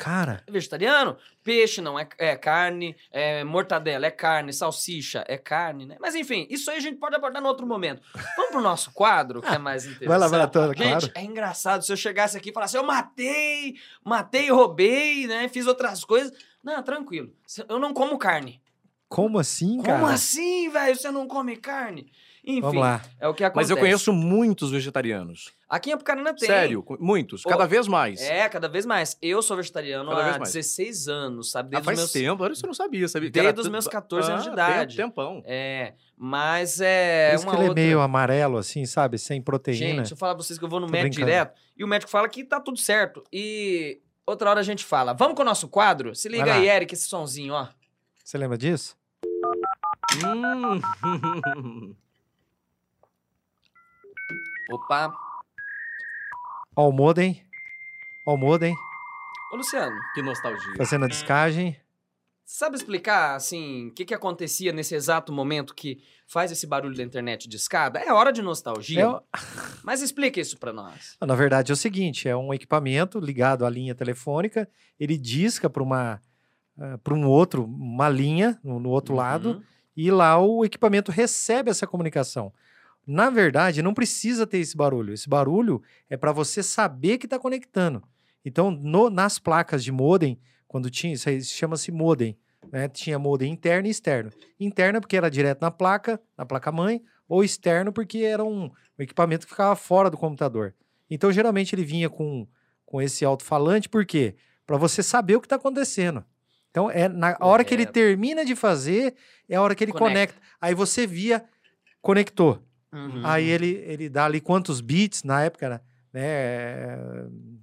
Cara, É vegetariano? Peixe não é, é carne, é mortadela é carne, salsicha é carne, né? Mas enfim, isso aí a gente pode abordar no outro momento. Vamos pro nosso quadro, que é [laughs] mais interessante. vai lá, vai lá, Gente, claro. é engraçado se eu chegasse aqui e falasse, eu matei, matei, roubei, né? Fiz outras coisas. Não, tranquilo. Eu não como carne. Como assim, cara? Como assim, velho? Você não come carne? Enfim, Vamos lá. é o que acontece. Mas eu conheço muitos vegetarianos. Aqui em Apucarana tem. Sério, muitos. Ô, Cada vez mais. É, cada vez mais. Eu sou vegetariano Cada há vez mais. 16 anos, sabe? Ah, Desde faz os meus... tempo, olha, você não sabia, sabia? Desde os meus 14 anos de Ah, idade. Tempo, tempão. É, mas é Por isso uma que ele outra... é meio amarelo, assim, sabe? Sem proteína. Gente, deixa eu falar pra vocês que eu vou no Tô médico brincando. direto e o médico fala que tá tudo certo. E outra hora a gente fala. Vamos com o nosso quadro? Se liga aí, Eric, esse sonzinho, ó. Você lembra disso? Hum. [laughs] Opa. Ó o modem. Ó o modem. Ô, Luciano, que nostalgia. Fazendo a descagem. sabe explicar, assim, o que, que acontecia nesse exato momento que faz esse barulho da internet de escada? É hora de nostalgia. É o- [laughs] Mas explica isso pra nós. Na verdade é o seguinte, é um equipamento ligado à linha telefônica, ele disca para uma para um outro, uma linha no, no outro lado, Uhum. e lá o equipamento recebe essa comunicação. Na verdade, não precisa ter esse barulho. Esse barulho é para você saber que está conectando. Então, no- nas placas de modem, quando tinha, isso aí chama-se modem, né? Tinha modem interno e externo. Interno porque era direto na placa, na placa-mãe, ou externo porque era um, equipamento que ficava fora do computador. Então, geralmente, ele vinha com, com esse alto-falante, por quê? Para você saber o que está acontecendo. Então, é na hora que ele termina de fazer, é a hora que ele Conecta. conecta. Aí você via, conectou. Uhum. Aí ele, ele dá ali quantos bits na época, né? né?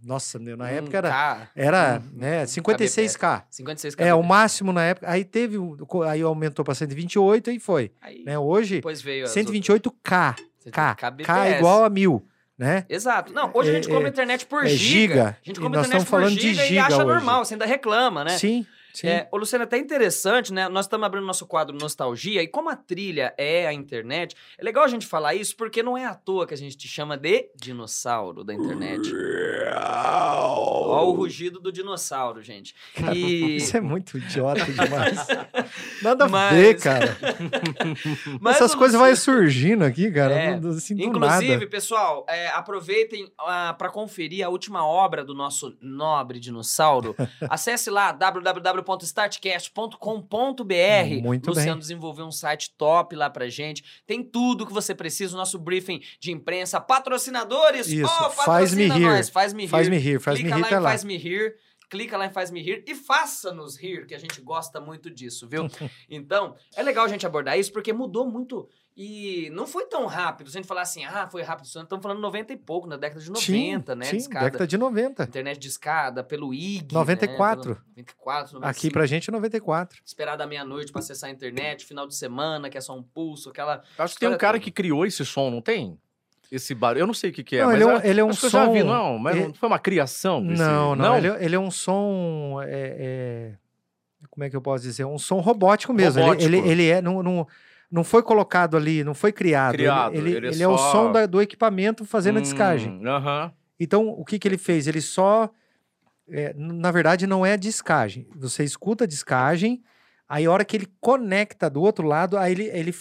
Nossa, meu, na Um época era, K, era um- né, um 56K. 56 É, o máximo na época. Aí teve, aí aumentou para 128 e foi. Aí, Né? Hoje, Depois veio as 128K. outras- K. K kbps. é igual a mil, né? Exato. Não, hoje a gente É- come internet por é giga. giga. A gente come nós internet por falando de giga e giga acha hoje. normal, você ainda reclama, né? Sim, sim. É, ô, Luciano, é até interessante, né? Nós estamos abrindo nosso quadro Nostalgia e como a trilha é a internet, é legal a gente falar isso porque não é à toa que a gente te chama de dinossauro da internet. Ó o rugido do dinossauro, gente. E... [laughs] Isso é muito idiota demais. [laughs] Nada a Mas- ver, cara. [laughs] Mas, Essas coisas vão surgindo aqui, cara. É. Não, assim, Inclusive, nada. pessoal, é, aproveitem para conferir a última obra do nosso nobre dinossauro. Acesse lá www.startcast.com.br. Muito Luciano bem. desenvolveu um site top lá pra gente. Tem tudo que você precisa, o nosso briefing de imprensa, patrocinadores. Isso, oh, Faz-me rir. Faz-me rir. Faz-me rir, faz-me rir, lá em lá. Faz-me rir. Clica lá em Faz-me rir e faça-nos rir, que a gente gosta muito disso, viu? [laughs] então, é legal a gente abordar isso, porque mudou muito. E não foi tão rápido. Se a gente falar assim, ah, foi rápido, estamos falando 90 e pouco, na década de 90, né? sim, de escada. década de 90. Internet de escada, pelo IG. 94. Né? Pelo 94, 95. Aqui pra gente é 94. Esperar da meia-noite pra acessar a internet, final de semana, que é só um pulso, aquela. Acho que tem um cara que criou esse som, não tem? Esse barulho. Eu não sei o que, que é, Não, mas ele é um- é- ele é um que eu já vi, som- não. Mas ele- não foi uma criação? desse- Não, não. Ele, é- ele é um som. é- é- como é que eu posso dizer? Um som robótico mesmo. Ele- Robótico. Ele, ele é. Não, não, não foi colocado ali, não foi criado. Ele- Criado, Ele, ele é ele é o só- som da- do equipamento fazendo a descagem. Hum, Aham. Então, o que, que ele fez? Ele só. é, na verdade, não é a descagem. Você escuta a descagem, aí a hora que ele conecta do outro lado, aí ele.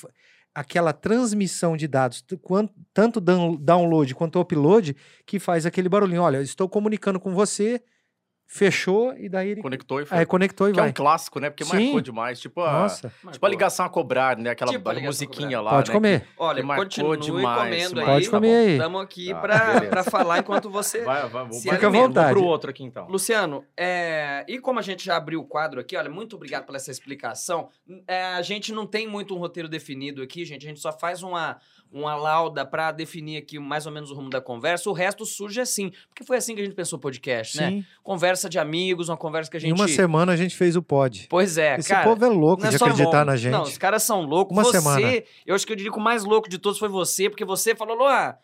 Aquela transmissão de dados, tanto down- download quanto upload, que faz aquele barulhinho. Olha, estou comunicando com você, fechou, e daí ele Conectou e foi. aí conectou e que é vai. um clássico, né? Porque Sim. marcou demais. Tipo a, Nossa, tipo a ligação a cobrar, né? Aquela Tipo a ligação a musiquinha lá. pode né? comer. Olha, Que marcou continue demais, comendo aí. Pode comer aí. Estamos aqui Tá, pra, beleza. pra falar enquanto você. Vai, vai, vou Se Fica à vontade. Vou pro outro aqui então. Luciano, é, e como a gente já abriu o quadro aqui, olha, muito obrigado pela essa explicação. É, a gente não tem muito um roteiro definido aqui, gente. A gente só faz uma, uma lauda pra definir aqui mais ou menos o rumo da conversa. O resto surge assim, porque foi assim que a gente pensou o podcast, né? Sim. Conversa de amigos, uma conversa que a Em gente. uma semana a gente fez o pod. Pois é, Esse cara. povo é louco Nós de acreditar na gente. Não, os caras são loucos. Uma você, semana. eu acho que eu diria que o mais louco de todos foi você, porque você falou, Luan,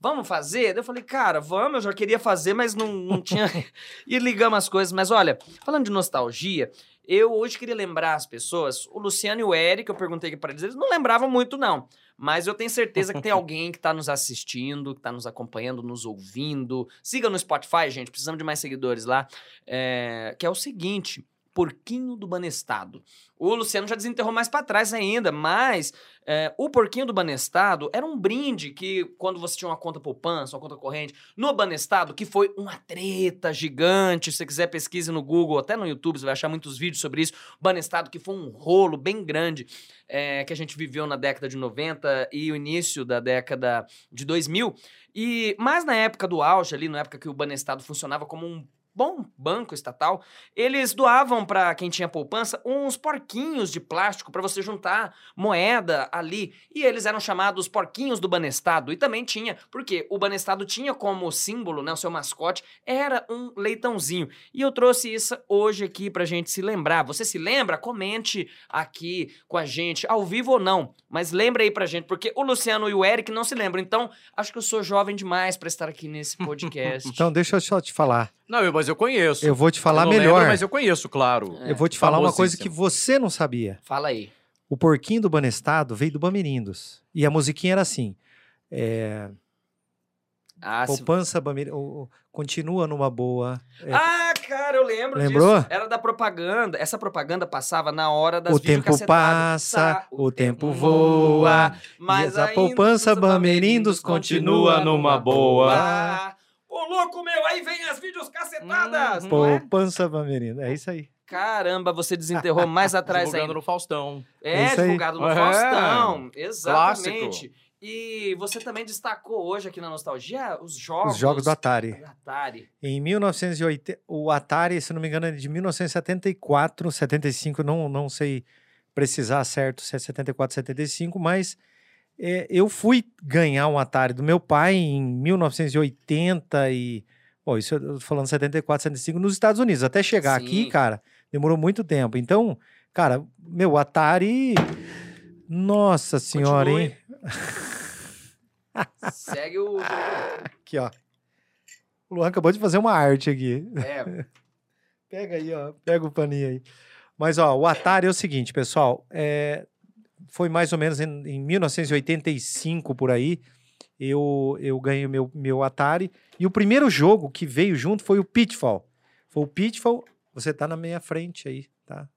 vamos fazer? Eu falei, cara, vamos, eu já queria fazer, mas não, não tinha. [laughs] e ligamos as coisas. Mas olha, falando de nostalgia, eu hoje queria lembrar as pessoas, o Luciano e o Eric, eu perguntei aqui para eles, eles não lembravam muito, não. Mas eu tenho certeza que tem [laughs] alguém que tá nos assistindo, que tá nos acompanhando, nos ouvindo. Siga no Spotify, gente, precisamos de mais seguidores lá. É, que é o seguinte. Porquinho do Banestado. O Luciano já desenterrou mais pra trás ainda, mas é, o Porquinho do Banestado era um brinde que, quando você tinha uma conta poupança, uma conta corrente, no Banestado, que foi uma treta gigante. Se você quiser, pesquise no Google, até no YouTube, você vai achar muitos vídeos sobre isso. Banestado, que foi um rolo bem grande é, que a gente viveu na década de 90 e o início da década de 2000. E, mas na época do auge, ali, na época que o Banestado funcionava como um bom banco estatal, eles doavam para quem tinha poupança uns porquinhos de plástico para você juntar moeda ali. E eles eram chamados porquinhos do Banestado. E também tinha, porque o Banestado tinha como símbolo, né, o seu mascote, era um leitãozinho. E eu trouxe isso hoje aqui pra gente se lembrar. Você se lembra? Comente aqui com a gente, ao vivo ou não. Mas lembra aí pra gente, porque o Luciano e o Eric não se lembram. Então, acho que eu sou jovem demais para estar aqui nesse [laughs] podcast. Então, deixa eu só te falar. Não, eu- mas eu conheço. Eu vou te falar não melhor. lembro, mas eu conheço, claro. É, Eu vou te falar uma coisa que você não sabia. Fala aí. O porquinho do Banestado veio do Bamirindos. E a musiquinha era assim. É, Ah, se- poupança, Bamir... o- o- continua numa boa. É, Ah, cara, eu lembro Lembrou? disso. Era da propaganda. Essa propaganda passava na hora das o tempo passa, Tá, o tempo voa. Mas a poupança os Bamerindos continua numa boa. Ô, louco meu, aí vem as videocassetadas, Uhum. não é? Poupança Bamerindos. É isso aí. Caramba, você desenterrou mais [laughs] atrás Divulgando ainda. no Faustão. É, isso aí. divulgado no É. Faustão. Exatamente. E você também destacou hoje aqui na Nostalgia os jogos... Os jogos do Atari. Atari. Em 1980, o Atari, se não me engano, é de 1974, 75, não, não sei precisar certo se é 74, 75, mas é, eu fui ganhar um Atari do meu pai em 1980 e. Bom, isso eu tô falando 74, 75 nos Estados Unidos. Até chegar aqui, Sim. cara, demorou muito tempo. Então, cara, meu Atari. Nossa senhora, Continue. hein? Segue o... [laughs] Aqui, ó. O Luan acabou de fazer uma arte aqui. É, [laughs] Pega aí, ó. Pega o paninho aí. Mas, ó, o Atari é o seguinte, pessoal. é, foi mais ou menos em, em 1985, por aí, eu, eu ganhei o meu, meu Atari. E o primeiro jogo que veio junto foi o Pitfall. Foi o Pitfall. Você tá na minha frente aí, tá?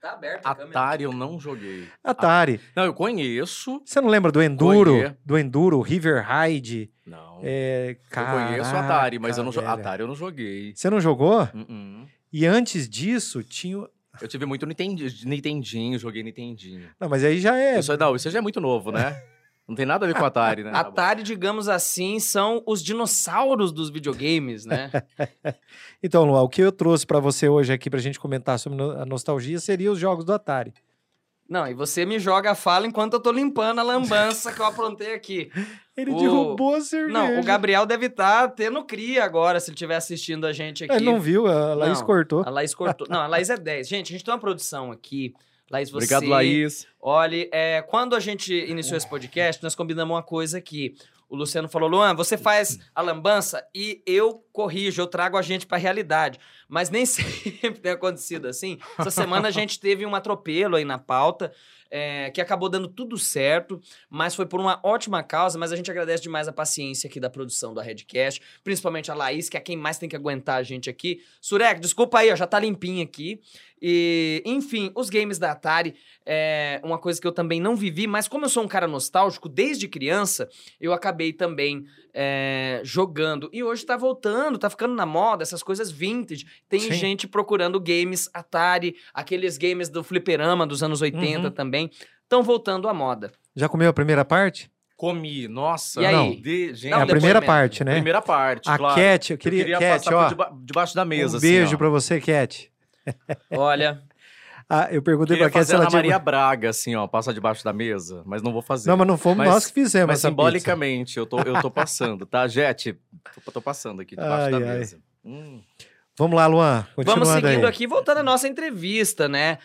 tá aberto a câmera. Atari eu não joguei. Atari. Não, eu conheço. Você não lembra do Enduro? Conhe- Do Enduro, River Ride? Não. É, eu conheço o Atari, mas eu não velho. Atari eu não joguei. Você não jogou? Uh-uh. E antes disso, tinha. Eu tive muito Nintendo, Nintendinho, joguei Nintendinho. Não, mas aí já é. Isso, não, isso já é muito novo, né? Não tem nada a ver com Atari, né? [laughs] Atari, digamos assim, são os dinossauros dos videogames, né? [laughs] Então, Luan, o que eu trouxe pra você hoje aqui pra gente comentar sobre a nostalgia seria os jogos do Atari. Não, e você me joga a fala enquanto eu tô limpando a lambança que eu aprontei aqui. [laughs] Ele O- derrubou a cerveja. Não, o Gabriel deve estar tendo cria agora, se ele estiver assistindo a gente aqui. Ele não viu, a Laís Não, cortou. A Laís cortou. Não, a Laís é 10. Gente, a gente tem uma produção aqui. Laís, você... Obrigado, Laís. Olha, é, quando a gente iniciou esse podcast, nós combinamos uma coisa aqui. O Luciano falou, Luan, você faz a lambança e eu corrijo, eu trago a gente pra realidade. Mas nem [laughs] sempre tem acontecido assim. Essa semana a gente teve um atropelo aí na pauta, é, que acabou dando tudo certo, mas foi por uma ótima causa, mas a gente agradece demais a paciência aqui da produção da Redcast, principalmente a Laís, que é quem mais tem que aguentar a gente aqui. Surek, desculpa aí, ó, já tá limpinho aqui. E, enfim, os games da Atari é uma coisa que eu também não vivi, mas como eu sou um cara nostálgico desde criança, eu acabei também é, jogando. E hoje tá voltando, tá ficando na moda, essas coisas vintage. Tem Sim. gente procurando games Atari, aqueles games do fliperama dos anos 80 Uhum. também, estão voltando à moda. Já comeu a primeira parte? Comi, nossa. E aí? Não, de, gente, É a primeira parte, né? primeira parte, a claro. Cat, eu Eu queria, queria Cat, passar ó, por deba- debaixo da mesa, um assim, beijo ó. pra você, Cat. Olha, [laughs] Ah, eu perguntei pra fazer se ela tinha... Maria Braga, assim, ó, passa debaixo da mesa, mas não vou fazer. Não, mas não fomos Mas- nós que fizemos Mas essa simbolicamente, eu tô, eu tô passando, tá? Jet, tô, tô passando aqui debaixo Ai, da ai. mesa. Hum. pizza. Vamos lá, Luan. Continuando vamos seguindo aí. aqui, voltando à nossa entrevista, né?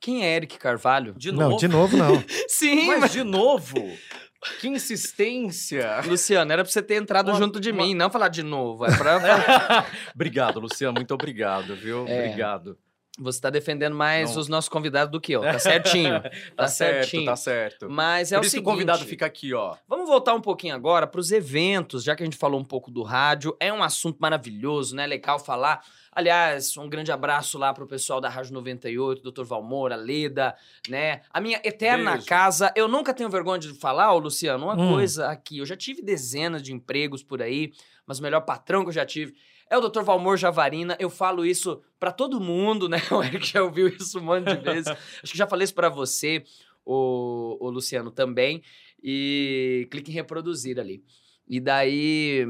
Quem é Eric Carvalho? De Não, novo? de novo não. [laughs] Sim, Mas mas... de novo? [laughs] Que insistência! Luciano, era pra você ter entrado Uma- junto de uma- mim, não falar de novo. É pra... [laughs] obrigado, Luciano, muito obrigado, viu? É. Obrigado. Você tá defendendo mais Não. os nossos convidados do que eu, tá certinho. [laughs] Tá, certinho. certo, tá certo. Mas é Por o isso que seguinte, o convidado fica aqui, ó. Vamos voltar um pouquinho agora para os eventos, já que a gente falou um pouco do rádio. É um assunto maravilhoso, né? Legal falar. Aliás, um grande abraço lá pro pessoal da Rádio 98, Dr. Valmor, a Leda, né? A minha eterna Beijo. casa. Eu nunca tenho vergonha de falar, ô Luciano, uma Hum. coisa aqui. Eu já tive dezenas de empregos por aí, mas o melhor patrão que eu já tive é o Dr. Valmor Javarina. Eu falo isso pra todo mundo, né? [laughs] O Eric já ouviu isso um monte de vezes. Acho que já falei isso pra você, o, o Luciano também. E clique em reproduzir ali. E daí.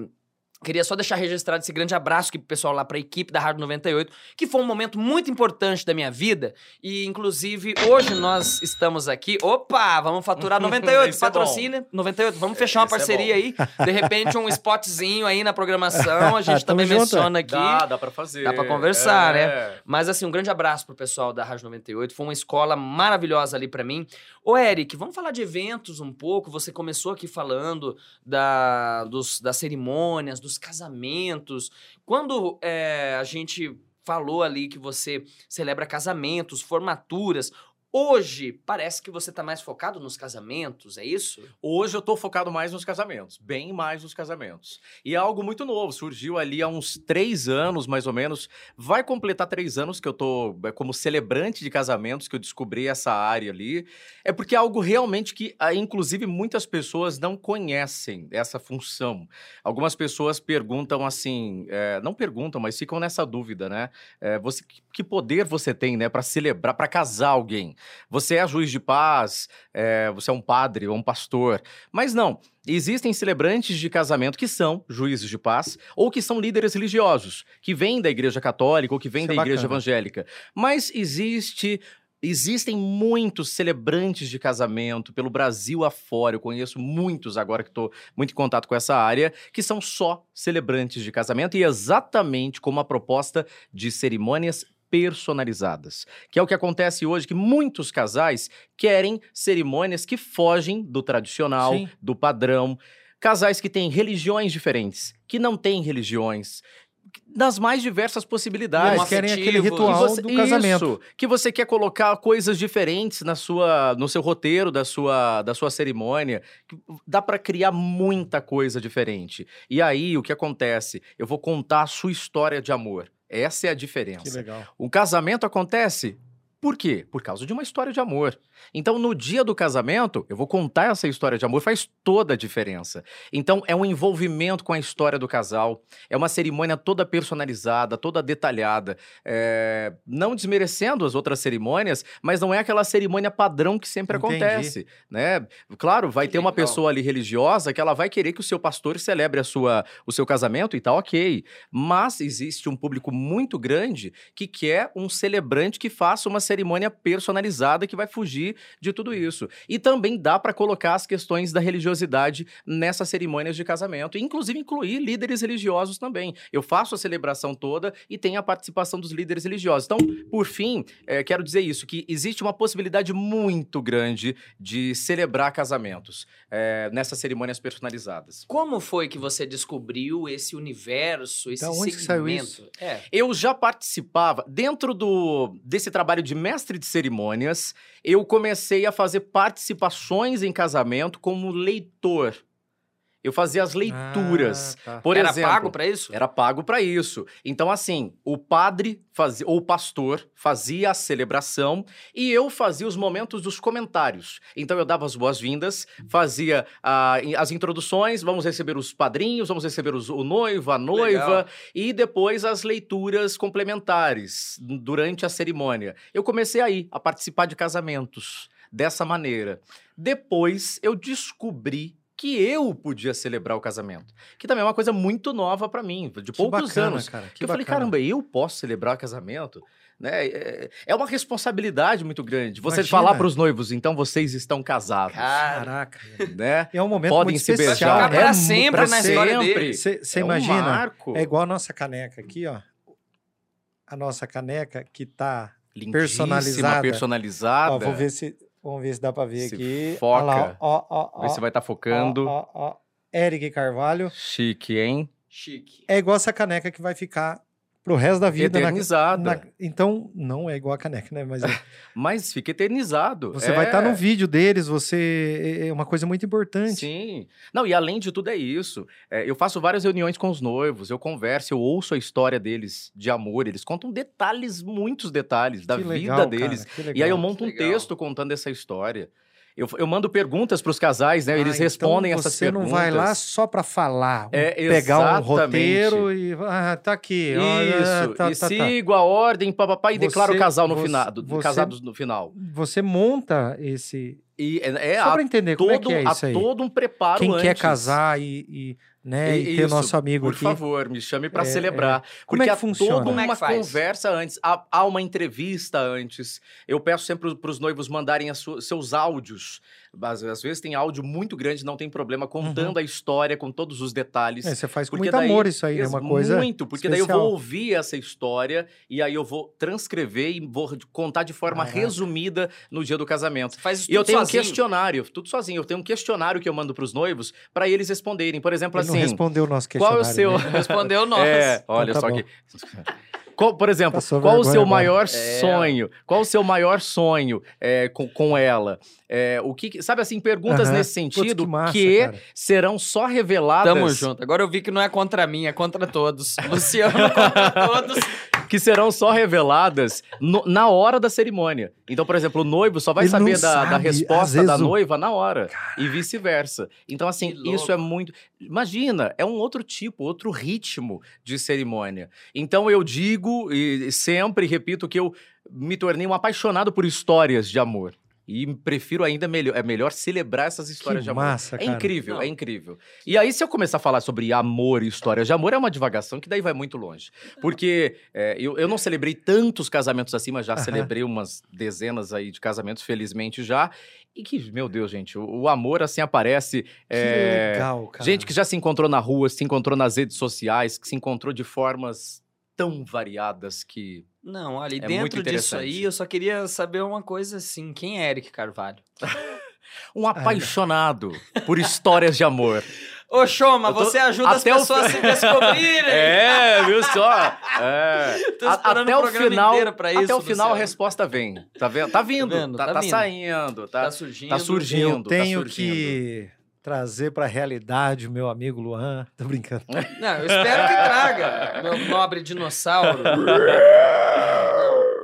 Queria só deixar registrado esse grande abraço aqui pro pessoal lá, pra equipe da Rádio 98, que foi um momento muito importante da minha vida. E, inclusive, hoje nós estamos aqui. Opa, vamos faturar [laughs] 98, Isso é bom. patrocínio. 98, vamos fechar uma Isso é parceria aí. De repente, um spotzinho aí na programação. A [laughs] gente também junto. menciona aqui. Dá, dá pra fazer. Dá pra conversar, É. Mas assim, um grande abraço pro pessoal da Rádio 98. Foi uma escola maravilhosa ali pra mim. Ô, Eric, vamos falar de eventos um pouco. Você começou aqui falando da, dos, das cerimônias, dos dos casamentos. Quando é, a gente falou ali que você celebra casamentos, formaturas, Hoje, parece que você está mais focado nos casamentos, é isso? Hoje eu estou focado mais nos casamentos, bem mais nos casamentos. E é algo muito novo, surgiu ali há uns três anos, mais ou menos. Vai completar três anos que eu estou como celebrante de casamentos, que eu descobri essa área ali. É porque é algo realmente que, ah, inclusive, muitas pessoas não conhecem essa função. Algumas pessoas perguntam assim, é, não perguntam, mas ficam nessa dúvida, né? É, você, que poder você tem, né, para celebrar, para casar alguém? Você é juiz de paz, é, você é um padre ou um pastor. Mas não. Existem celebrantes de casamento que são juízes de paz ou que são líderes religiosos, que vêm da igreja católica ou que vêm Isso é da é igreja evangélica. Mas existe Existem muitos celebrantes de casamento pelo Brasil afora. Eu conheço muitos agora que estou muito em contato com essa área, que são só celebrantes de casamento e exatamente como a proposta de cerimônias personalizadas, que é o que acontece hoje que muitos casais querem cerimônias que fogem do tradicional, Sim. do padrão. Casais que têm religiões diferentes, que não têm religiões, das mais diversas possibilidades. Eles querem aquele ritual você, do casamento. Isso, que você quer colocar coisas diferentes na sua, no seu roteiro da sua, da sua cerimônia. Dá para criar muita coisa diferente. E aí, o que acontece? Eu vou contar a sua história de amor. Essa é a diferença. Que legal. O casamento acontece por quê? Por causa de uma história de amor. Então, no dia do casamento, eu vou contar essa história de amor, faz toda a diferença. Então, é um envolvimento com a história do casal, é uma cerimônia toda personalizada, toda detalhada, é... não desmerecendo as outras cerimônias, mas não é aquela cerimônia padrão que sempre Entendi. acontece, né? Claro, vai que ter legal. uma pessoa ali religiosa que ela vai querer que o seu pastor celebre a sua, o seu casamento e tá ok, mas existe um público muito grande que quer um celebrante que faça uma cerimônia personalizada que vai fugir de tudo isso. E também dá para colocar as questões da religiosidade nessas cerimônias de casamento, inclusive incluir líderes religiosos também. Eu faço a celebração toda e tem a participação dos líderes religiosos. Então, por fim, é, quero dizer isso, que existe uma possibilidade muito grande de celebrar casamentos é, nessas cerimônias personalizadas. Como foi que você descobriu esse universo, esse então, onde segmento? Saiu isso? É. Eu já participava, dentro do, desse trabalho de mestre de cerimônias, eu comecei a fazer participações em casamento como leitor. Eu fazia as leituras. Ah, tá. Por era exemplo, pago para isso? Era pago para isso. Então, assim, o padre fazia, ou o pastor fazia a celebração e eu fazia os momentos dos comentários. Então, eu dava as boas-vindas, fazia uh, as introduções, vamos receber os padrinhos, vamos receber os, o noivo, a noiva, Legal. e depois as leituras complementares durante a cerimônia. Eu comecei aí a participar de casamentos dessa maneira. Depois, eu descobri que eu podia celebrar o casamento. Que também é uma coisa muito nova para mim, de que poucos bacana, anos. Cara, que, que eu falei, caramba, eu posso celebrar o casamento? Né? É, é uma responsabilidade muito grande. Você Imagina. falar para os noivos, então vocês estão casados. Caraca. Né? É um momento Podem muito se especial. Vai ficar é, sempre pra na história dele. Você é imagina? Um é igual a nossa caneca aqui, ó. A nossa caneca que tá Lindíssima, personalizada. personalizada. Ó, vou ver se Vamos ver se dá para ver se aqui. Foca. Lá, ó, ó, ó, Vê se vai estar tá focando. Ó, ó, ó. Eric Carvalho. Chique, hein? Chique. É igual essa caneca que vai ficar pro resto da vida. Eternizada. Na, na, então, não é igual a caneca, né? Mas, é. [laughs] Mas fica eternizado. Você é. vai estar tá no vídeo deles, você. É, é uma coisa muito importante. Sim. Não, e além de tudo é isso. É, eu faço várias reuniões com os noivos, eu converso, eu ouço a história deles de amor, eles contam detalhes, muitos detalhes da que vida legal, deles. e aí eu monto um texto contando essa história. Eu, eu mando perguntas para os casais, né? Ah, Eles então respondem essas perguntas. Você não vai lá só para falar, é, pegar um roteiro e ah, tá aqui. Isso. tá, e tá, sigo tá. a ordem, papapá, e você, declaro o casal no final, você, casados no final. Você monta esse e é, é só para entender todo, como é que é isso aí. todo um preparo Quem antes. quer casar e, e né? E, e ter nosso amigo por aqui. Por favor, me chame para é, celebrar. É. Como é que funciona? toda uma é conversa antes, há, há, uma entrevista antes. Eu peço sempre para os noivos mandarem seus áudios. Às, às, vezes tem áudio muito grande, não tem problema, contando uhum. a história com todos os detalhes. É, você faz com muito daí, amor isso aí, é uma coisa Muito, porque especial. daí eu vou ouvir essa história e aí eu vou transcrever e vou contar de forma Caraca. resumida no dia do casamento. Faz e eu tenho sozinho. um questionário, tudo sozinho. Eu tenho um questionário que eu mando para os noivos para eles responderem. Por exemplo, assim, assim, respondeu o nosso qual questionário. é o seu... né? Respondeu nós. [laughs] É, olha tá só bom. que... Qual, por exemplo, Passou qual o seu agora. maior É. sonho? Qual o seu maior sonho é, com, com ela? É, o que, sabe assim, perguntas nesse Putz, sentido que massa, que serão só reveladas. Tamo junto. Agora eu vi que não é contra mim, é contra todos. Luciano contra todos. [laughs] que serão só reveladas no- na hora da cerimônia. Então, por exemplo, o noivo só vai Ele saber da, da resposta da o- noiva na hora e vice-versa. Então, assim, isso é muito. Imagina, é um outro tipo, outro ritmo de cerimônia. Então, eu digo e sempre repito que eu me tornei um apaixonado por histórias de amor. E prefiro ainda melhor, é melhor celebrar essas histórias Que de amor. massa, É cara. incrível, Não. é incrível. E aí, se eu começar a falar sobre amor e histórias de amor, é uma divagação que daí vai muito longe. Porque é, eu, eu não celebrei tantos casamentos assim, mas já Aham. celebrei umas dezenas aí de casamentos, felizmente já. E que, meu Deus, gente, o, o amor assim aparece. Que é, legal, cara. Gente que já se encontrou na rua, se encontrou nas redes sociais, que se encontrou de formas tão variadas que. Não, olha, e É dentro disso aí, eu só queria saber uma coisa assim. Quem é Eric Carvalho? [laughs] Um apaixonado por histórias de amor. Ô, Choma, tô- você ajuda as até o- pessoas a se descobrirem. [laughs] É, viu só? É. [laughs] Tô A- esperando até o o final, inteiro pra até isso, o final a Luciano. resposta vem. Tá vendo? Tá vindo, vendo? tá, Tá tá vindo. saindo, tá, Tá surgindo. tá surgindo. Eu tenho tá surgindo. que trazer pra realidade o meu amigo Luan. [laughs] Tô brincando. Não, eu espero que traga, [laughs] meu nobre dinossauro.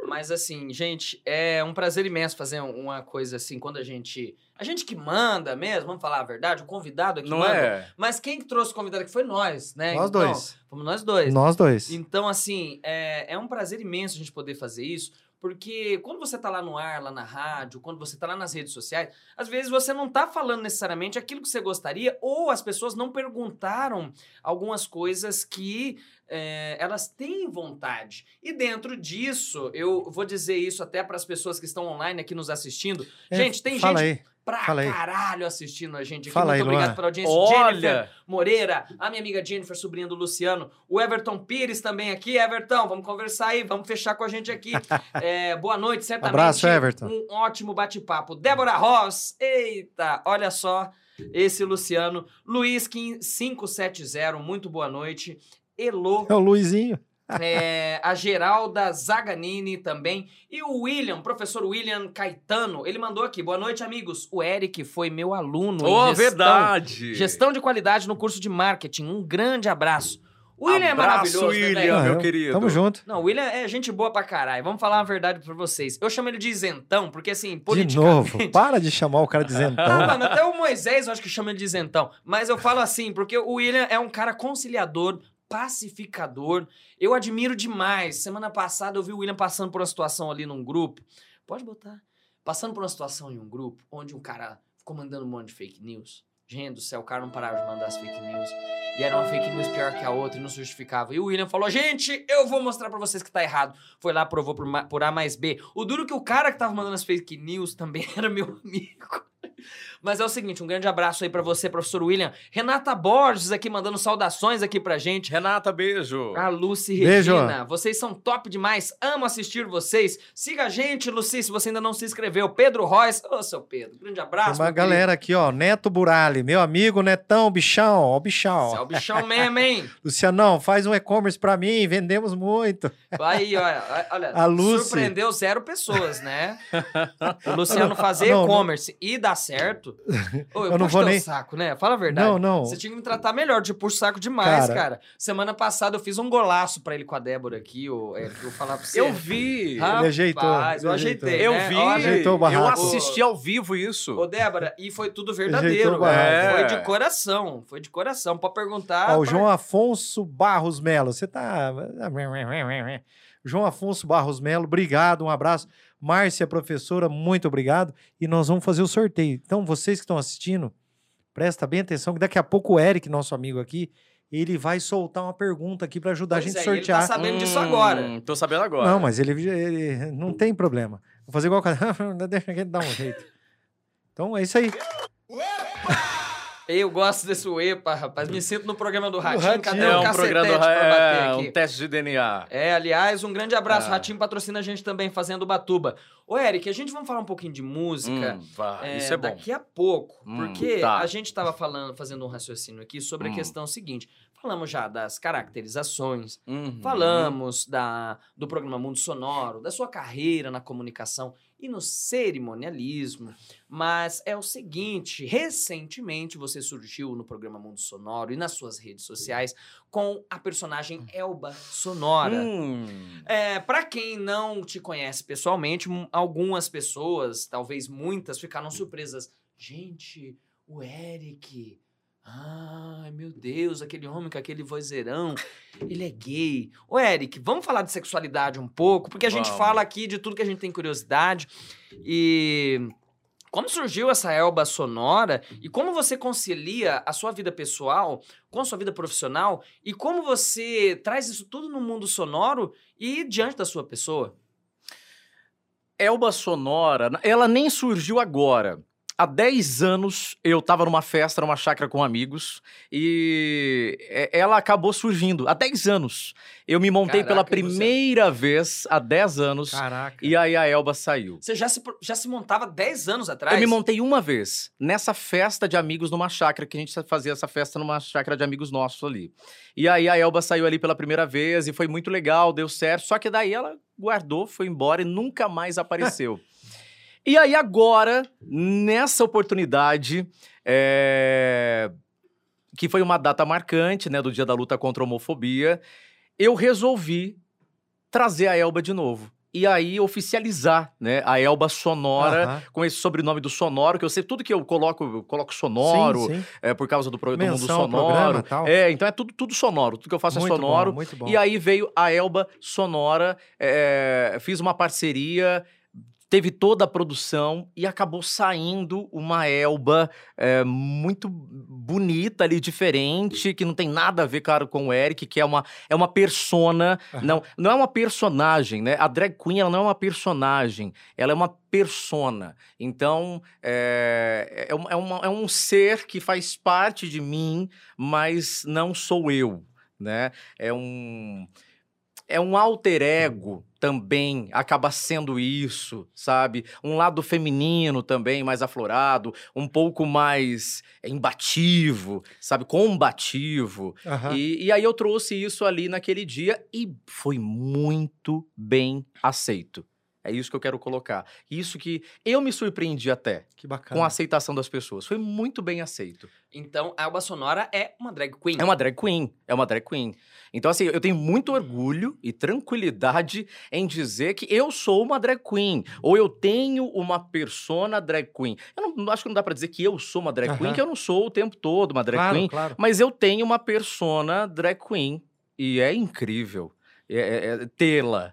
Mas assim, gente, é um prazer imenso fazer uma coisa assim, quando a gente. A gente que manda mesmo, vamos falar a verdade, o convidado é que Não manda. é? Mas quem que trouxe o convidado aqui foi nós, né? Nós Então, dois. Fomos nós dois. Nós dois. Então, assim, é, é um prazer imenso a gente poder fazer isso, porque quando você tá lá no ar, lá na rádio, quando você tá lá nas redes sociais, às vezes você não tá falando necessariamente aquilo que você gostaria, ou as pessoas não perguntaram algumas coisas que é, elas têm vontade. E dentro disso, eu vou dizer isso até para as pessoas que estão online aqui nos assistindo. É, gente, tem Fala gente aí. Pra fala aí. caralho assistindo a gente aqui. Fala Muito aí, obrigado Luan. pela audiência. Jennifer, Olha! Moreira, a minha amiga Jennifer, sobrinha do Luciano, o Everton Pires também aqui. Everton, vamos conversar aí, vamos fechar com a gente aqui. [laughs] É, boa noite, certamente. Abraço, Everton. Um ótimo bate-papo. Débora Ross, eita, olha só, esse Luciano. Luiz 570, muito boa noite. Elô, É o Luizinho. É, a Geralda Zaganini também. E o William, professor William Caetano, ele mandou aqui. Boa noite, amigos. O Eric foi meu aluno em Oh, gestão, verdade! gestão de qualidade no curso de marketing. Um grande abraço. O William é Abraço, maravilhoso, né, William. velho? meu eu- querido. Tamo junto. Não, o William é gente boa pra caralho. Vamos falar a verdade pra vocês. Eu chamo ele de isentão, porque assim, De politicamente... novo. Para de chamar o cara de Ah, zentão. mano, até o Moisés eu acho que chama ele de isentão. Mas eu falo assim, porque o William é um cara conciliador, pacificador. Eu admiro demais. Semana passada eu vi o William passando por uma situação ali num grupo. Pode botar. Passando por uma situação em um grupo onde um cara ficou mandando um monte de fake news. Gente do céu, o cara não parava de mandar as fake news. E era uma fake news pior que a outra e não se justificava. E o William falou: gente, eu vou mostrar pra vocês que tá errado. Foi lá, provou por, por A mais B. O duro que o cara que tava mandando as fake news também [laughs] era meu amigo. Mas é o seguinte, um grande abraço aí pra você, professor William. Renata Borges aqui mandando saudações aqui pra gente. Renata, beijo. A Lucy Beijo. Regina, vocês são top demais, amo assistir vocês. Siga a gente, Lucy, se você ainda não se inscreveu. Pedro Royce, ô seu Pedro, grande abraço. Tem uma galera aqui, ó. Neto Burali, meu amigo Netão, bichão, ó, o bichão. querido. Você é o bichão mesmo, hein? [laughs] Lucianão, faz um e-commerce pra mim, vendemos muito. Aí, olha, [laughs] olha A Lucy. surpreendeu zero pessoas, né? [laughs] O Luciano fazer e-commerce e dar certo. [laughs] Ô, eu, Eu não puxo vou teu nem- saco, né? Fala a verdade. Não, não. Você tinha que me tratar melhor, de puxo saco demais, cara. Cara. Semana passada eu fiz um golaço pra ele com a Débora aqui, ô, Eric, eu falar pra você. Eu vi. Rapaz, ajeitou, eu ele ajeitei. ajeitou. Eu né? vi. Ajeitou o barraco. Eu assisti ao vivo isso. Ô, Débora, e foi tudo verdadeiro. É. Foi de coração. Foi de coração. Pode perguntar. Ó, o pra- João Afonso Barros Melo, você tá. [laughs] João Afonso Barros Melo, obrigado, um abraço. Márcia, professora, muito obrigado. E nós vamos fazer o sorteio. Então, vocês que estão assistindo, presta bem atenção, que daqui a pouco o Eric, nosso amigo aqui, ele vai soltar uma pergunta aqui para ajudar Pois a gente é, a e ele tá sortear. sabendo disso agora. Tô sabendo agora. Não, mas ele, ele não tem problema. Vou fazer igual o cara. [laughs] Deixa que dá um jeito. Então é isso aí. Eu gosto desse UEPA, rapaz. Me sinto no programa do Ratinho. Ratinho. Cadê É o um programa pra bater é, aqui? um teste de DNA. É, aliás, um grande abraço. Ah. Ratinho patrocina a gente também fazendo Batuba. Ô, Eric, a gente vai falar um pouquinho de música. Hum, vá, é, isso é bom. Daqui a pouco, Hum, porque tá. a gente estava falando, fazendo um raciocínio aqui sobre a Hum. questão seguinte. Falamos já das caracterizações, Uhum. falamos da, do programa Mundo Sonoro, da sua carreira na comunicação e no cerimonialismo. Mas é o seguinte: recentemente você surgiu no programa Mundo Sonoro e nas suas redes sociais com a personagem Elba Sonora. Hum. É, para quem não te conhece pessoalmente, algumas pessoas, talvez muitas, ficaram surpresas. Gente, o Eric. Ai, meu Deus, aquele homem com aquele vozeirão, ele é gay. Ô, Eric, vamos falar de sexualidade um pouco, porque a gente Vamos. fala aqui de tudo que a gente tem curiosidade. E como surgiu essa Elba sonora e como você concilia a sua vida pessoal com a sua vida profissional e como você traz isso tudo no mundo sonoro e diante da sua pessoa? Elba Sonora, ela nem surgiu agora. Há 10 anos eu tava numa festa, numa chácara com amigos, e ela acabou surgindo. Há 10 anos. Eu me montei pela Caraca, Luciano? primeira vez há 10 anos, Caraca. e aí a Elba saiu. Você já se, já se montava 10 anos atrás? Eu me montei uma vez, nessa festa de amigos numa chácara, que a gente fazia essa festa numa chácara de amigos nossos ali. E aí a Elba saiu ali pela primeira vez e foi muito legal, deu certo. Só que daí ela guardou, foi embora e nunca mais [laughs] apareceu. E aí agora, nessa oportunidade, é, que foi uma data marcante, né, do Dia da Luta contra a Homofobia, eu resolvi trazer a Elba de novo. E aí oficializar, né, a Elba Sonora Aham. com esse sobrenome do sonoro, que eu sei tudo que eu coloco, eu coloco sonoro, Sim, sim. é por causa do, pro, do mundo sonoro. programa, tal. É, então é tudo, tudo sonoro, tudo que eu faço muito é sonoro. Bom, muito bom. E aí veio a Elba Sonora, é, fiz uma parceria, teve toda a produção e acabou saindo uma Elba é, muito bonita ali, diferente, que não tem nada a ver, claro, com o Eric, que é uma, é uma persona, não, não é uma personagem, né? A drag queen, ela não é uma personagem, ela é uma persona. Então, é, é, é uma- é um ser que faz parte de mim, mas não sou eu, né? É um é um alter ego também, acaba sendo isso, sabe? Um lado feminino também, mais aflorado, um pouco mais embativo, sabe? Combativo. Aham. E, e aí eu trouxe isso ali naquele dia e foi muito bem aceito. É isso que eu quero colocar. Isso que eu me surpreendi até Que bacana. com a aceitação das pessoas. Foi muito bem aceito. Então, a Elba Sonora é uma drag queen. É uma drag queen, é uma drag queen. Então, assim, eu tenho muito orgulho e tranquilidade em dizer que eu sou uma drag queen. Ou eu tenho uma persona drag queen. Eu não, acho que não dá pra dizer que eu sou uma drag queen, Aham. que eu não sou o tempo todo uma drag claro, queen. claro. Mas eu tenho uma persona drag queen. E é incrível é- é- é tê-la.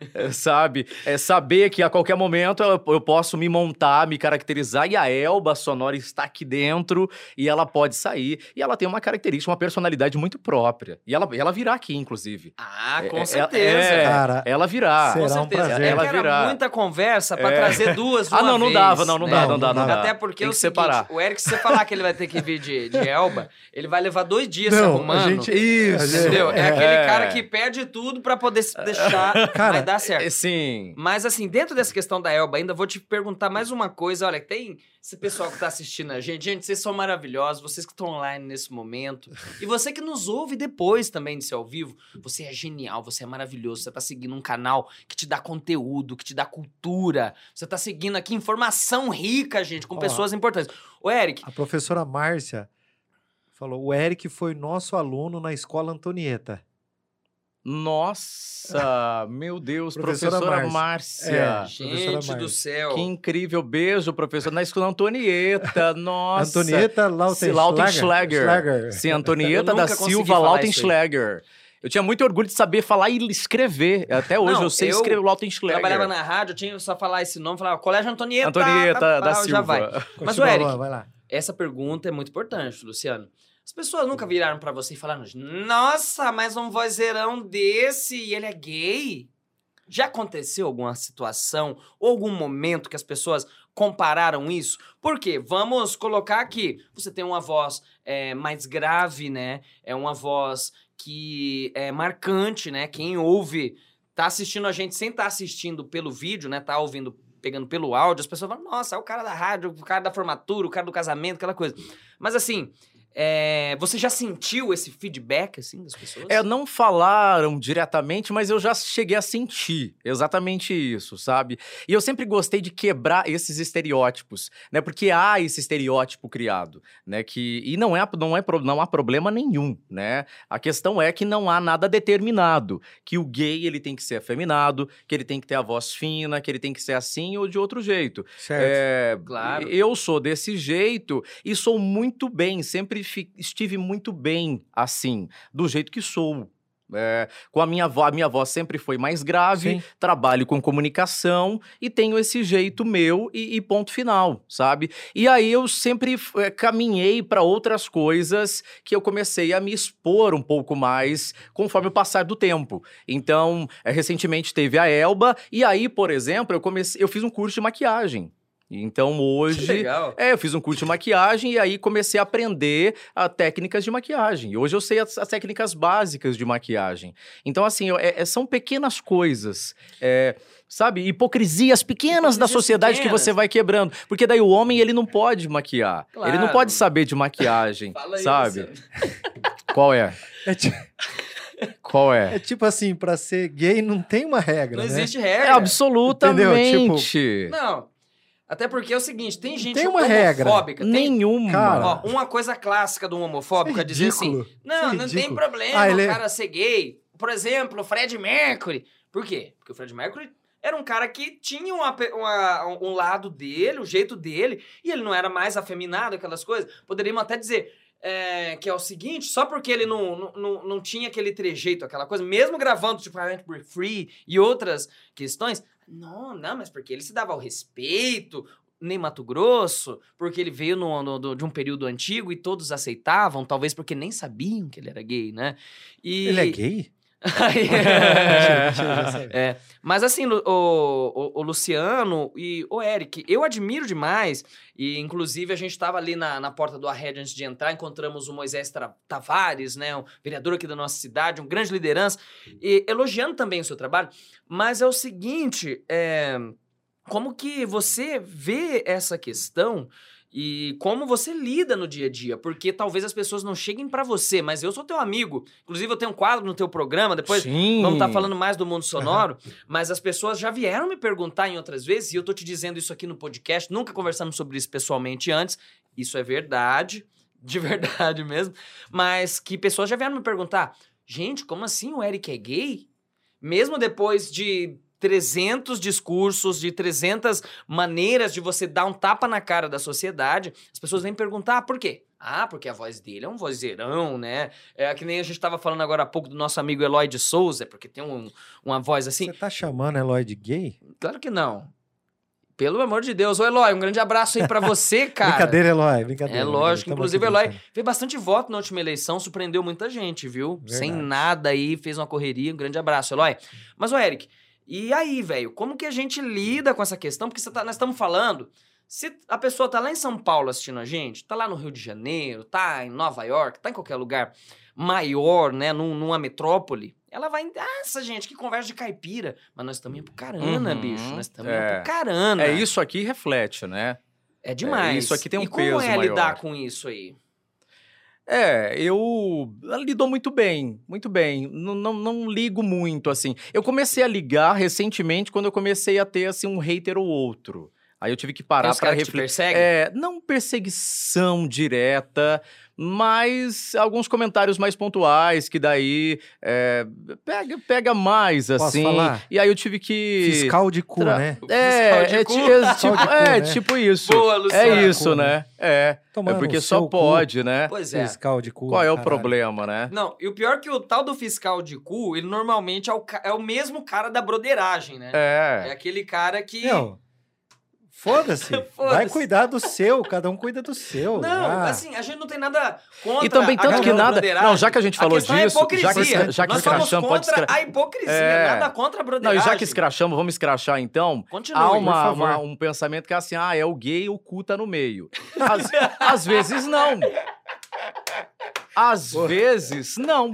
[laughs] é, sabe? É saber que a qualquer momento eu, eu posso me montar, me caracterizar, e a Elba Sonora está aqui dentro e ela pode sair. E ela tem uma característica, uma personalidade muito própria. E ela, ela virá aqui, inclusive. Ah, É- com é- certeza. é, Cara, ela virá. Será Com um certeza. prazer. É Ela que era virá. muita conversa pra É. trazer duas [laughs] Ah, não, não dava, não, não né? dá, não dá, não Não dá. Até porque Tem o que seguinte, separar. o Eric, se você falar que ele vai ter que vir de, de Elba, ele vai levar dois dias se Não, arrumando. a gente... Isso. Entendeu? É, é. aquele cara que perde tudo pra poder se deixar, Cara, dar certo. É, Sim. Mas assim, dentro dessa questão da Elba, ainda vou te perguntar mais uma coisa. Olha, tem esse pessoal que tá assistindo a gente. Gente, vocês são maravilhosos, vocês que estão online nesse momento. E você que nos ouve depois também de ser ao vivo, você é genial, você é maravilhoso. Você tá seguindo um canal que te dá conteúdo, que te dá cultura. Você tá seguindo aqui informação rica, gente, com pessoas importantes. Ô, Eric, A professora Márcia falou: o Eric foi nosso aluno na escola Antonieta. Nossa, meu Deus, Professora professora, Márcia. Márcia. É. gente Professora do Márcia. céu. Que incrível beijo, professor. Na escola Antonieta, [laughs] nossa. Antonieta Lautenschlager. Lautenschlager. Schlager. Sim, Antonieta da Silva Lautenschlager. Eu tinha muito orgulho de saber falar e escrever. Até hoje Não, eu sei eu escrever Lautenschlager. Trabalhava na rádio, eu tinha só falar esse nome, falava Colégio Antonieta. Antonieta pá, da pá, Silva. Já vai. Mas, o Eric, vai lá. Essa pergunta é muito importante, Luciano. As pessoas nunca viraram pra você e falaram: Nossa, mas um vozeirão desse e ele é gay? Já aconteceu alguma situação ou algum momento que as pessoas compararam isso? Por quê? Vamos colocar aqui. Você tem uma voz é, mais grave, né? É uma voz que é marcante, né? Quem ouve, tá assistindo a gente sem estar tá assistindo pelo vídeo, né? Tá ouvindo, pegando pelo áudio, as pessoas falam, nossa, é o cara da rádio, o cara da formatura, o cara do casamento, aquela coisa. Mas assim, é, você já sentiu esse feedback, assim, das pessoas? É, não falaram diretamente, mas eu já cheguei a sentir exatamente isso, sabe? E eu sempre gostei de quebrar esses estereótipos, né? Porque há esse estereótipo criado, né? Que, e não, é, não, é, não há problema nenhum, né? A questão é que não há nada determinado, que o gay, ele tem que ser afeminado, que ele tem que ter a voz fina, que ele tem que ser assim ou de outro jeito. Certo. É, Claro. Eu sou desse jeito e sou muito bem, sempre estive muito bem assim, do jeito que sou. É, com a minha voz, a minha voz sempre foi mais grave, Sim. trabalho com comunicação e tenho esse jeito meu e, e ponto final, sabe? E aí eu sempre eh, caminhei para outras coisas que eu comecei a me expor um pouco mais conforme o passar do tempo. Então, eh, recentemente teve a Elba e aí, por exemplo, eu comecei, eu fiz um curso de maquiagem. Então Que hoje legal. é, eu fiz um curso de maquiagem e aí comecei a aprender a técnicas de maquiagem. E hoje eu sei as, as técnicas básicas de maquiagem. Então, assim, eu- é- é- são pequenas coisas. é, sabe, hipocrisias pequenas da sociedade que pequenas. você vai quebrando. Porque daí o homem, ele não pode maquiar. Ele não Claro. pode saber de maquiagem, [laughs] sabe? [laughs] [laughs] Qual é? É, ti- Qual é é? tipo assim, pra ser gay não tem uma regra, Não né? existe É regra. absolutamente. Não. Até porque é o seguinte, tem gente tem uma regra. homofóbica. Tem, Nenhuma. Cara, ó, uma coisa clássica do homofóbico é dizer assim, não, é não tem problema Ah, o é- cara ser gay. Por exemplo, o Fred Mercury. Por quê? Porque o Fred Mercury era um cara que tinha uma uma- um lado dele, o jeito dele, e ele não era mais afeminado, aquelas coisas. Poderíamos até dizer é, que é o seguinte, só porque ele não, não, não, não tinha aquele trejeito, aquela coisa, mesmo gravando, tipo, I Want to Break Free e outras questões, não, não, mas porque ele se dava ao respeito, nem Mato Grosso, porque ele veio no, no- de um período antigo e todos aceitavam, talvez porque nem sabiam que ele era gay, né? E... Ele é gay? [laughs] [laughs] É, mas assim, o, o, o Luciano e o Eric, eu admiro demais. E inclusive a gente estava ali na, na porta do Arred antes de entrar, encontramos o Moisés Tavares, né, um vereador aqui da nossa cidade, um grande liderança, e elogiando também o seu trabalho. Mas é o seguinte, é, como que você vê essa questão e como você lida no dia a dia? Porque talvez as pessoas não cheguem pra você, mas eu sou teu amigo. Inclusive eu tenho um quadro no teu programa, depois Sim. Vamos estar falando mais do mundo sonoro, mas as pessoas já vieram me perguntar em outras vezes, e eu tô te dizendo isso aqui no podcast, nunca conversamos sobre isso pessoalmente antes, isso é verdade, [laughs] de verdade mesmo, mas que pessoas já vieram me perguntar, gente, como assim o Eric é gay? Mesmo depois de 300 discursos, de 300 maneiras de você dar um tapa na cara da sociedade, as pessoas vêm perguntar, ah, por quê? Ah, porque a voz dele é um vozeirão, né? É que nem a gente tava falando agora há pouco do nosso amigo Eloy de Souza, porque tem um- uma voz assim. Você tá chamando Eloy de gay? Claro que não. Pelo amor de Deus. Ô, Eloy, um grande abraço aí pra você, [laughs] cara. Brincadeira, Eloy, brincadeira. É brincadeira. lógico. Tamo Inclusive, o Eloy fez bastante voto na última eleição, surpreendeu muita gente, viu? Sem Verdade. nada aí, fez uma correria. Um grande abraço, Eloy. Mas, ô, Eric, e aí, velho? Como que a gente lida com essa questão? Porque tá- nós estamos falando. Se a pessoa tá lá em São Paulo assistindo a gente, tá lá no Rio de Janeiro, tá em Nova York, tá em qualquer lugar maior, né, num- numa metrópole, ela vai. Essa gente, que conversa de caipira. Mas nós estamos indo pro carana, Uhum, bicho. Nós estamos é. indo pro carana. É isso aqui reflete, né? É demais. isso aqui tem um e como peso é lidar maior. com isso aí? É, eu lidou muito bem, muito bem. Não, não, não ligo muito, assim. Eu comecei a ligar recentemente quando eu comecei a ter, assim, um hater ou outro. Aí eu tive que parar os para refletir. É, não perseguição direta, mas alguns comentários mais pontuais que daí é, pega, pega mais, Posso assim. falar? E aí eu tive que... Fiscal de cu, Tra- né? Fiscal É, de é, cu. é, tipo, cu, é né? tipo isso. Boa, Luciano. É isso, Cu, né? É. Tomar É porque só cu, pode, né? Pois é. Fiscal de cu. Qual é o caralho. problema, né? Não, e o pior é que o tal do fiscal de cu, ele normalmente é o, ca- é o mesmo cara da broderagem, né? É, É. aquele cara que. Meu, Foda-se. [laughs] Vai Foda-se. cuidar do seu, cada um cuida do seu. Não, Ah, assim, a gente não tem nada contra E também, a tanto que nada. Não, já que a gente falou é a disso, já que, já que Nós escrachamos, pode escra... a hipocrisia, É. nada contra a Não, broderagem. e já que escrachamos, vamos escrachar então. Continue, Há por uma, favor. uma- um pensamento que é assim: ah, é o gay, o cu tá no meio. [laughs] Às, às vezes não. Às vezes não.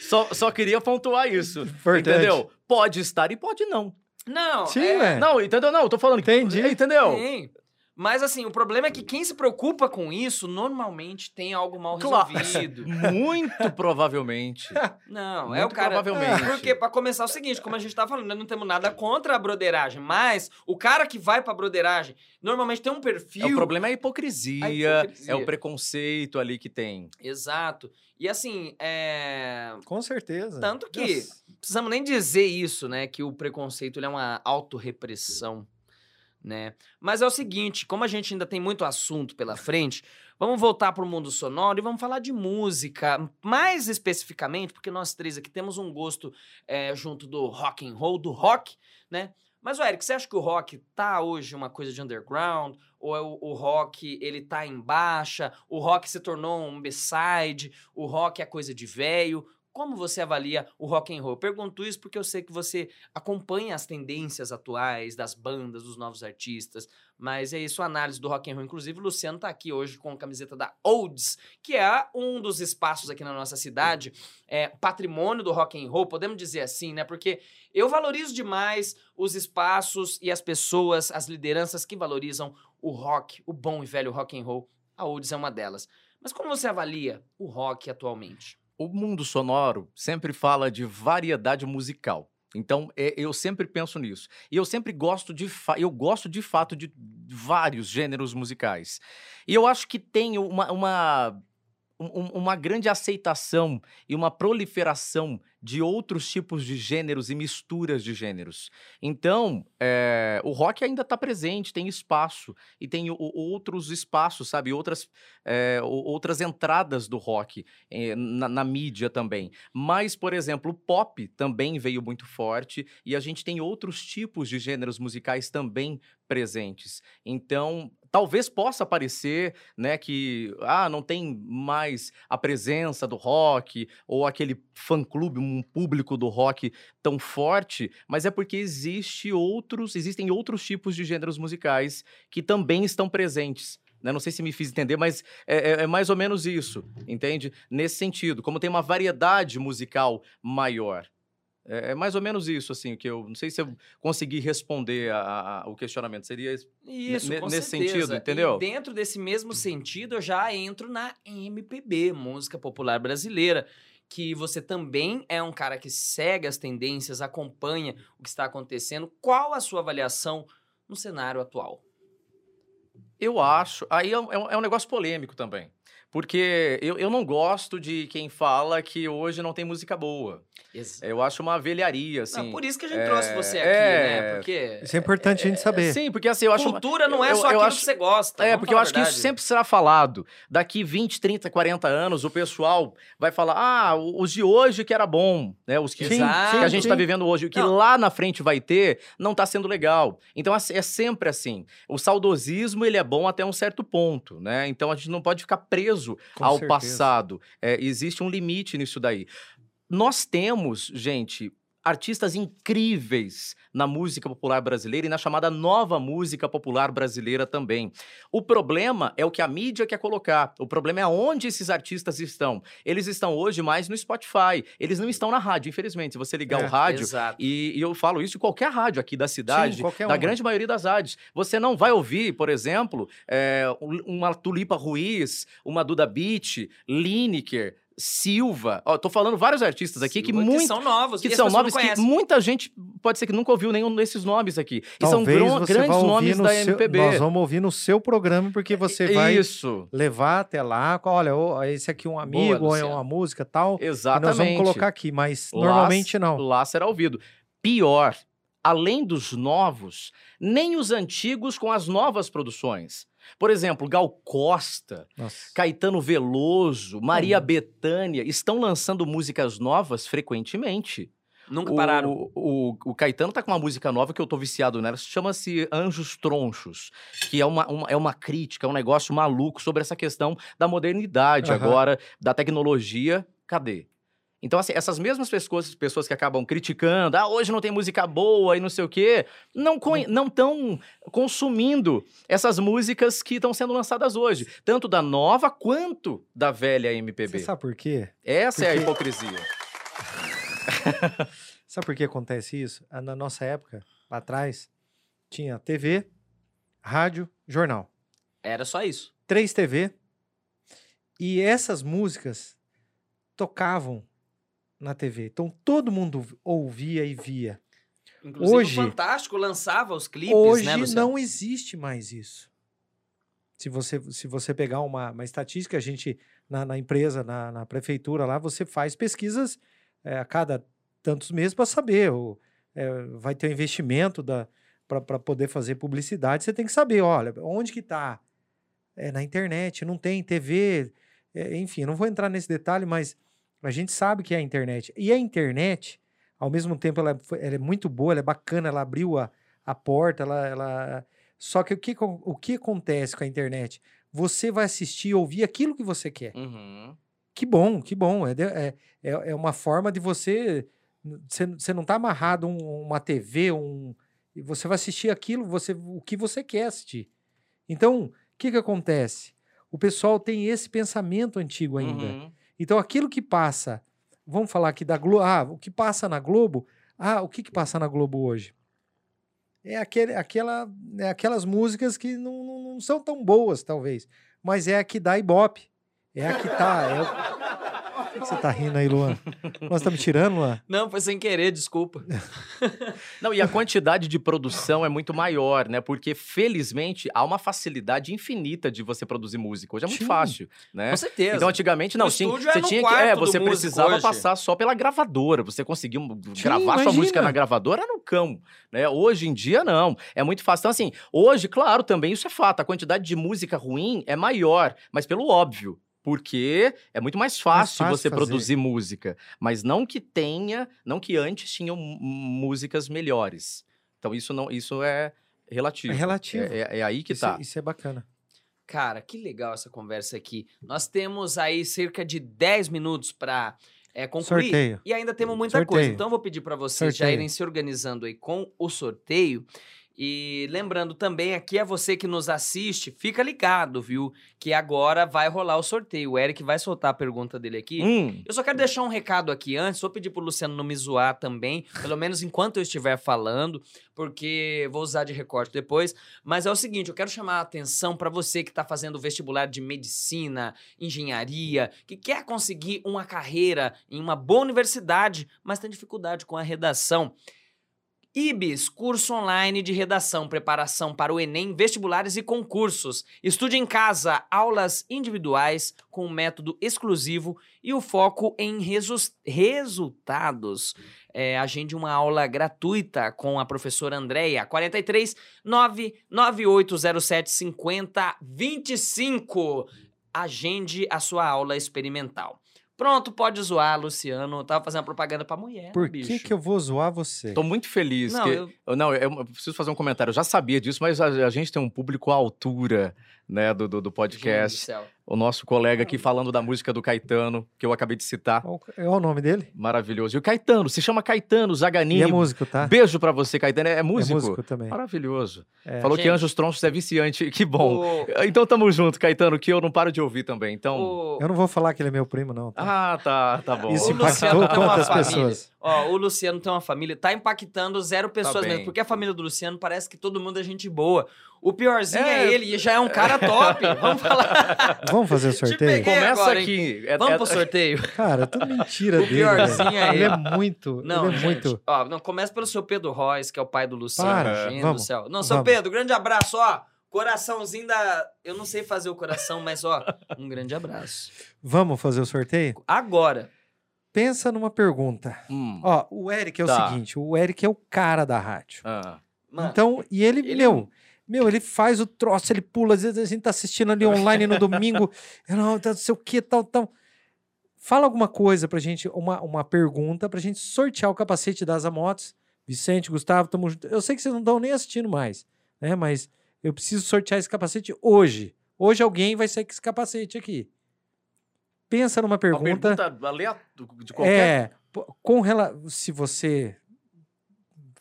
Só, só queria pontuar isso. Importante. Entendeu? Pode estar e pode não. Não, Sim, é, velho. Não, entendeu? Não, eu tô falando. que- Entendi. Entendeu? Sim. Mas assim, o problema é que quem se preocupa com isso normalmente tem algo mal Claro. resolvido. [laughs] Muito provavelmente. [laughs] Não, é Muito o cara. provavelmente. Porque, pra começar, é o seguinte, como a gente tá falando, nós não temos nada contra a broderagem, mas o cara que vai pra broderagem normalmente tem um É, perfil. o problema é a hipocrisia, A hipocrisia. é o preconceito ali que tem. Exato. E assim, é. Com certeza. Tanto que Nossa. precisamos nem dizer isso, né? Que o preconceito ele é uma autorrepressão, né? Mas é o seguinte, como a gente ainda tem muito assunto pela frente, vamos voltar para o mundo sonoro e vamos falar de música, mais especificamente, porque nós três aqui temos um gosto é, junto do rock and roll, do rock, né? Mas, Eric, você acha que o rock tá hoje uma coisa de underground? Ou é o, o rock, ele tá em baixa? O rock se tornou um B-side? O rock é coisa de velho? Como você avalia o rock and roll? Eu pergunto isso porque eu sei que você acompanha as tendências atuais das bandas, dos novos artistas, mas é isso a análise do rock and roll. Inclusive, o Luciano tá aqui hoje com a camiseta da Olds, que é um dos espaços aqui na nossa cidade, é patrimônio do rock and roll, podemos dizer assim, né? Porque eu valorizo demais os espaços e as pessoas, as lideranças que valorizam o rock, o bom e velho rock and roll. A Olds é uma delas. Mas como você avalia o rock atualmente? O mundo sonoro sempre fala de variedade musical. Então, é, eu sempre penso nisso. E eu sempre gosto de eu gosto de fato de vários gêneros musicais. E eu acho que tem uma, uma, um- uma grande aceitação e uma proliferação de outros tipos de gêneros e misturas de gêneros. Então, é, o rock ainda está presente, tem espaço e tem o- outros espaços, sabe? Outras, é, outras entradas do rock eh, na, na mídia também. Mas, por exemplo, o pop também veio muito forte e a gente tem outros tipos de gêneros musicais também presentes. Então, talvez possa parecer, né, que ah, não tem mais a presença do rock ou aquele fã-clube, um público do rock tão forte, mas é porque existe outros, existem outros tipos de gêneros musicais que também estão presentes. né? Não sei se me fiz entender, mas é, é- é mais ou menos isso, entende? Nesse sentido, como tem uma variedade musical maior. É, é mais ou menos isso, assim, que eu não sei se eu consegui responder a- a- o questionamento. Seria Isso, nesse sentido, entendeu? E dentro desse mesmo sentido, eu já entro na MPB, música popular brasileira, que você também é um cara que segue as tendências, acompanha o que está acontecendo. Qual a sua avaliação no cenário atual? Eu acho. Aí é um, é um- é um negócio polêmico também. Porque eu, eu não gosto de quem fala que hoje não tem música boa. Ex- Eu acho uma velharia, assim. Não, por isso que a gente é, trouxe você aqui, é, né? Porque Isso é importante a gente saber. Sim, porque assim, eu acho. cultura não é eu- só eu aquilo acho- que você gosta. É, porque eu acho que isso sempre será falado. Daqui 20, 30, 40 anos, o pessoal vai falar: ah, os de hoje que era bom, né? Os que, Sim, que a gente sim. está vivendo hoje, o que Não. lá na frente vai ter, não está sendo legal. Então é é sempre assim. O saudosismo, ele é bom até um certo ponto, né? Então a gente não pode ficar preso Com ao certeza. passado. É, existe um limite nisso daí. Nós temos, gente, artistas incríveis na música popular brasileira e na chamada nova música popular brasileira também. O problema é o que a mídia quer colocar. O problema é onde esses artistas estão. Eles estão hoje mais no Spotify. Eles não estão na rádio, infelizmente. Se você ligar É, o rádio, e, e eu falo isso em qualquer rádio aqui da cidade, Sim, da uma. grande maioria das rádios. Você não vai ouvir, por exemplo, é, um- uma Tulipa Ruiz, uma Duda Beat, Lineker, Silva. Ó, tô falando vários artistas aqui que Silva, muito. são novos, Que e são não que muita gente pode ser que nunca ouviu nenhum desses nomes aqui. E são Talvez você grandes nomes no da seu- MPB. Nós vamos ouvir no seu programa, porque você vai Isso, levar até lá. Olha, ô, esse aqui é um amigo, ou é uma música tal. E exatamente. nós vamos colocar aqui, mas Lá- normalmente não. Lá será ouvido. Pior, além dos novos, nem os antigos com as novas produções. Por exemplo, Gal Costa, Nossa. Caetano Veloso, Maria Uhum. Bethânia estão lançando músicas novas frequentemente. Nunca pararam. O, o, o Caetano tá com uma música nova que eu tô viciado nela, chama-se Anjos Tronchos, que é uma, uma- é uma crítica, é um negócio maluco sobre essa questão da modernidade Aham. agora, da tecnologia. Cadê? Então, assim, essas mesmas pessoas, pessoas que acabam criticando, ah, hoje não tem música boa e não sei o quê, não estão consumindo essas músicas que estão sendo lançadas hoje, tanto da nova quanto da velha Você MPB. sabe por quê? Essa é a Porque- hipocrisia. [laughs] Sabe por que acontece isso? Ah, Na nossa época, lá atrás, tinha TV, rádio, jornal. Era só isso. Três TV. E essas músicas tocavam na TV. Então todo mundo ouvia e via. Inclusive, Hoje- o Fantástico lançava os clipes, Hoje né, não existe mais isso. Se você, se você pegar uma, uma estatística, a gente, na, na empresa, na, na prefeitura lá, você faz pesquisas é, a cada tantos meses para saber. O, é, vai ter um investimento para poder fazer publicidade. Você tem que saber, olha, onde que está? É, na internet, não tem TV, é, enfim, não vou entrar nesse detalhe, mas a gente sabe que é a internet. E a internet, ao mesmo tempo, ela, foi- ela é muito boa, ela é bacana, ela abriu a, a porta, ela, ela... Só que o que, o que acontece com a internet? Você vai assistir e ouvir aquilo que você quer. Uhum. Que bom, que bom. É, é, é, é uma forma de você. Você, você não está amarrado a um, uma TV, um, você vai assistir aquilo, você, o que você quer assistir. Então, o que, que acontece? O pessoal tem esse pensamento antigo ainda. Uhum. Então, aquilo que passa, vamos falar aqui da Globo, ah, o que passa na Globo, ah, o que, que passa na Globo hoje? É, aquele, aquela, é aquelas músicas que não, não, não são tão boas, talvez, mas é a que dá ibope. É a que tá. É o... Por que você tá rindo aí, Luan? Nós estamos tirando, Luan? Não, foi sem querer, desculpa. [laughs] Não, e a quantidade de produção é muito maior, né? Porque, felizmente, há uma facilidade infinita de você produzir música. Hoje é muito Sim. fácil, né? Com certeza. Então, antigamente, não, tinha, é você no tinha que. É, você precisava hoje. passar só pela gravadora. Você conseguia um- gravar sua imagina. música na gravadora no cão. Né? Hoje em dia, não. É muito fácil. Então, assim, hoje, claro, também isso é fato. A quantidade de música ruim é maior, mas pelo óbvio. Porque é muito mais fácil, fácil você fazer. produzir música. Mas não que tenha, não que antes tinham músicas melhores. Então, isso não, isso é relativo. É relativo. É, é- é aí que isso, tá. isso é bacana. Cara, que legal essa conversa aqui. Nós temos aí cerca de 10 minutos para concluir. Sorteio. E ainda temos muita Sorteio. coisa. Então, eu vou pedir para vocês já Sorteio. irem se organizando aí com o sorteio. E lembrando também aqui a você que nos assiste, fica ligado, viu? Que agora vai rolar o sorteio. O Eric vai soltar a pergunta dele aqui. Hum, Eu só quero deixar um recado aqui antes, vou pedir pro Luciano não me zoar também, pelo menos enquanto eu estiver falando, porque vou usar de recorte depois. Mas é o seguinte, eu quero chamar a atenção para você que está fazendo vestibular de medicina, engenharia, que quer conseguir uma carreira em uma boa universidade, mas tem dificuldade com a redação. IBS, curso online de redação, preparação para o Enem, vestibulares e concursos. Estude em casa, aulas individuais com método exclusivo e o foco em resultados. É, agende uma aula gratuita com a professora Andréia, 43 99807 5025. Agende a sua aula experimental. Pronto, pode zoar, Luciano. Eu tava fazendo propaganda pra mulher. Por bicho. que, que eu vou zoar você? tô muito feliz. Não, que- eu- Eu- Não, eu, eu preciso fazer um comentário. Eu já sabia disso, mas a, a gente tem um público à altura, né, do, do, do podcast. O nosso colega aqui falando da música do Caetano, que eu acabei de citar. Qual é o nome dele? Maravilhoso. E o Caetano, se chama Caetano Zaganini. E é músico, tá? Beijo pra você, Caetano. É É músico? músico também. Maravilhoso. É. Falou que Gente. Anjos Tronchos é viciante. [laughs] Que bom. O- Então tamo junto, Caetano, que eu não paro de ouvir também. Então. o- Eu não vou falar que ele é meu primo, não. tá? Ah, tá, tá bom. Isso impactou uma quantas família. pessoas? Ó, o Luciano tem uma família, tá impactando zero pessoas bem. mesmo, porque a família do Luciano parece que todo mundo é gente boa. O piorzinho é, É. ele, e já é um cara top. [laughs] Vamos falar. Vamos fazer o sorteio? Começa agora, aqui. É- Vamos é- pro sorteio. [laughs] Cara, é tudo mentira O dele. piorzinho velho. é ele. ele. é muito. Não, ele é gente, muito. ó, não, começa pelo seu Pedro Reis, que é o pai do Luciano. Para, gente vamos, do céu. Não, seu vamos. Pedro, grande abraço, ó. Coraçãozinho da. Eu não sei fazer o coração, mas ó, um grande abraço. Vamos fazer o sorteio? Agora. Pensa numa pergunta. Hum. Ó, o Eric é o Tá. seguinte: o Eric é o cara da rádio. Ah. Mano, Então, e ele, ele- meu, meu, ele faz o troço, ele pula, às vezes a gente tá assistindo ali online no domingo, [laughs] não, tá, não sei o que, tal, tal. Fala alguma coisa pra gente, uma, uma pergunta pra gente sortear o capacete das Amotos. Vicente, Gustavo, tamo junto. Eu sei que vocês não estão nem assistindo mais, né? Mas eu preciso sortear esse capacete hoje. Hoje alguém vai sair com esse capacete aqui. Pensa numa Uma pergunta. pergunta aleatória de qualquer. É, com rela... se você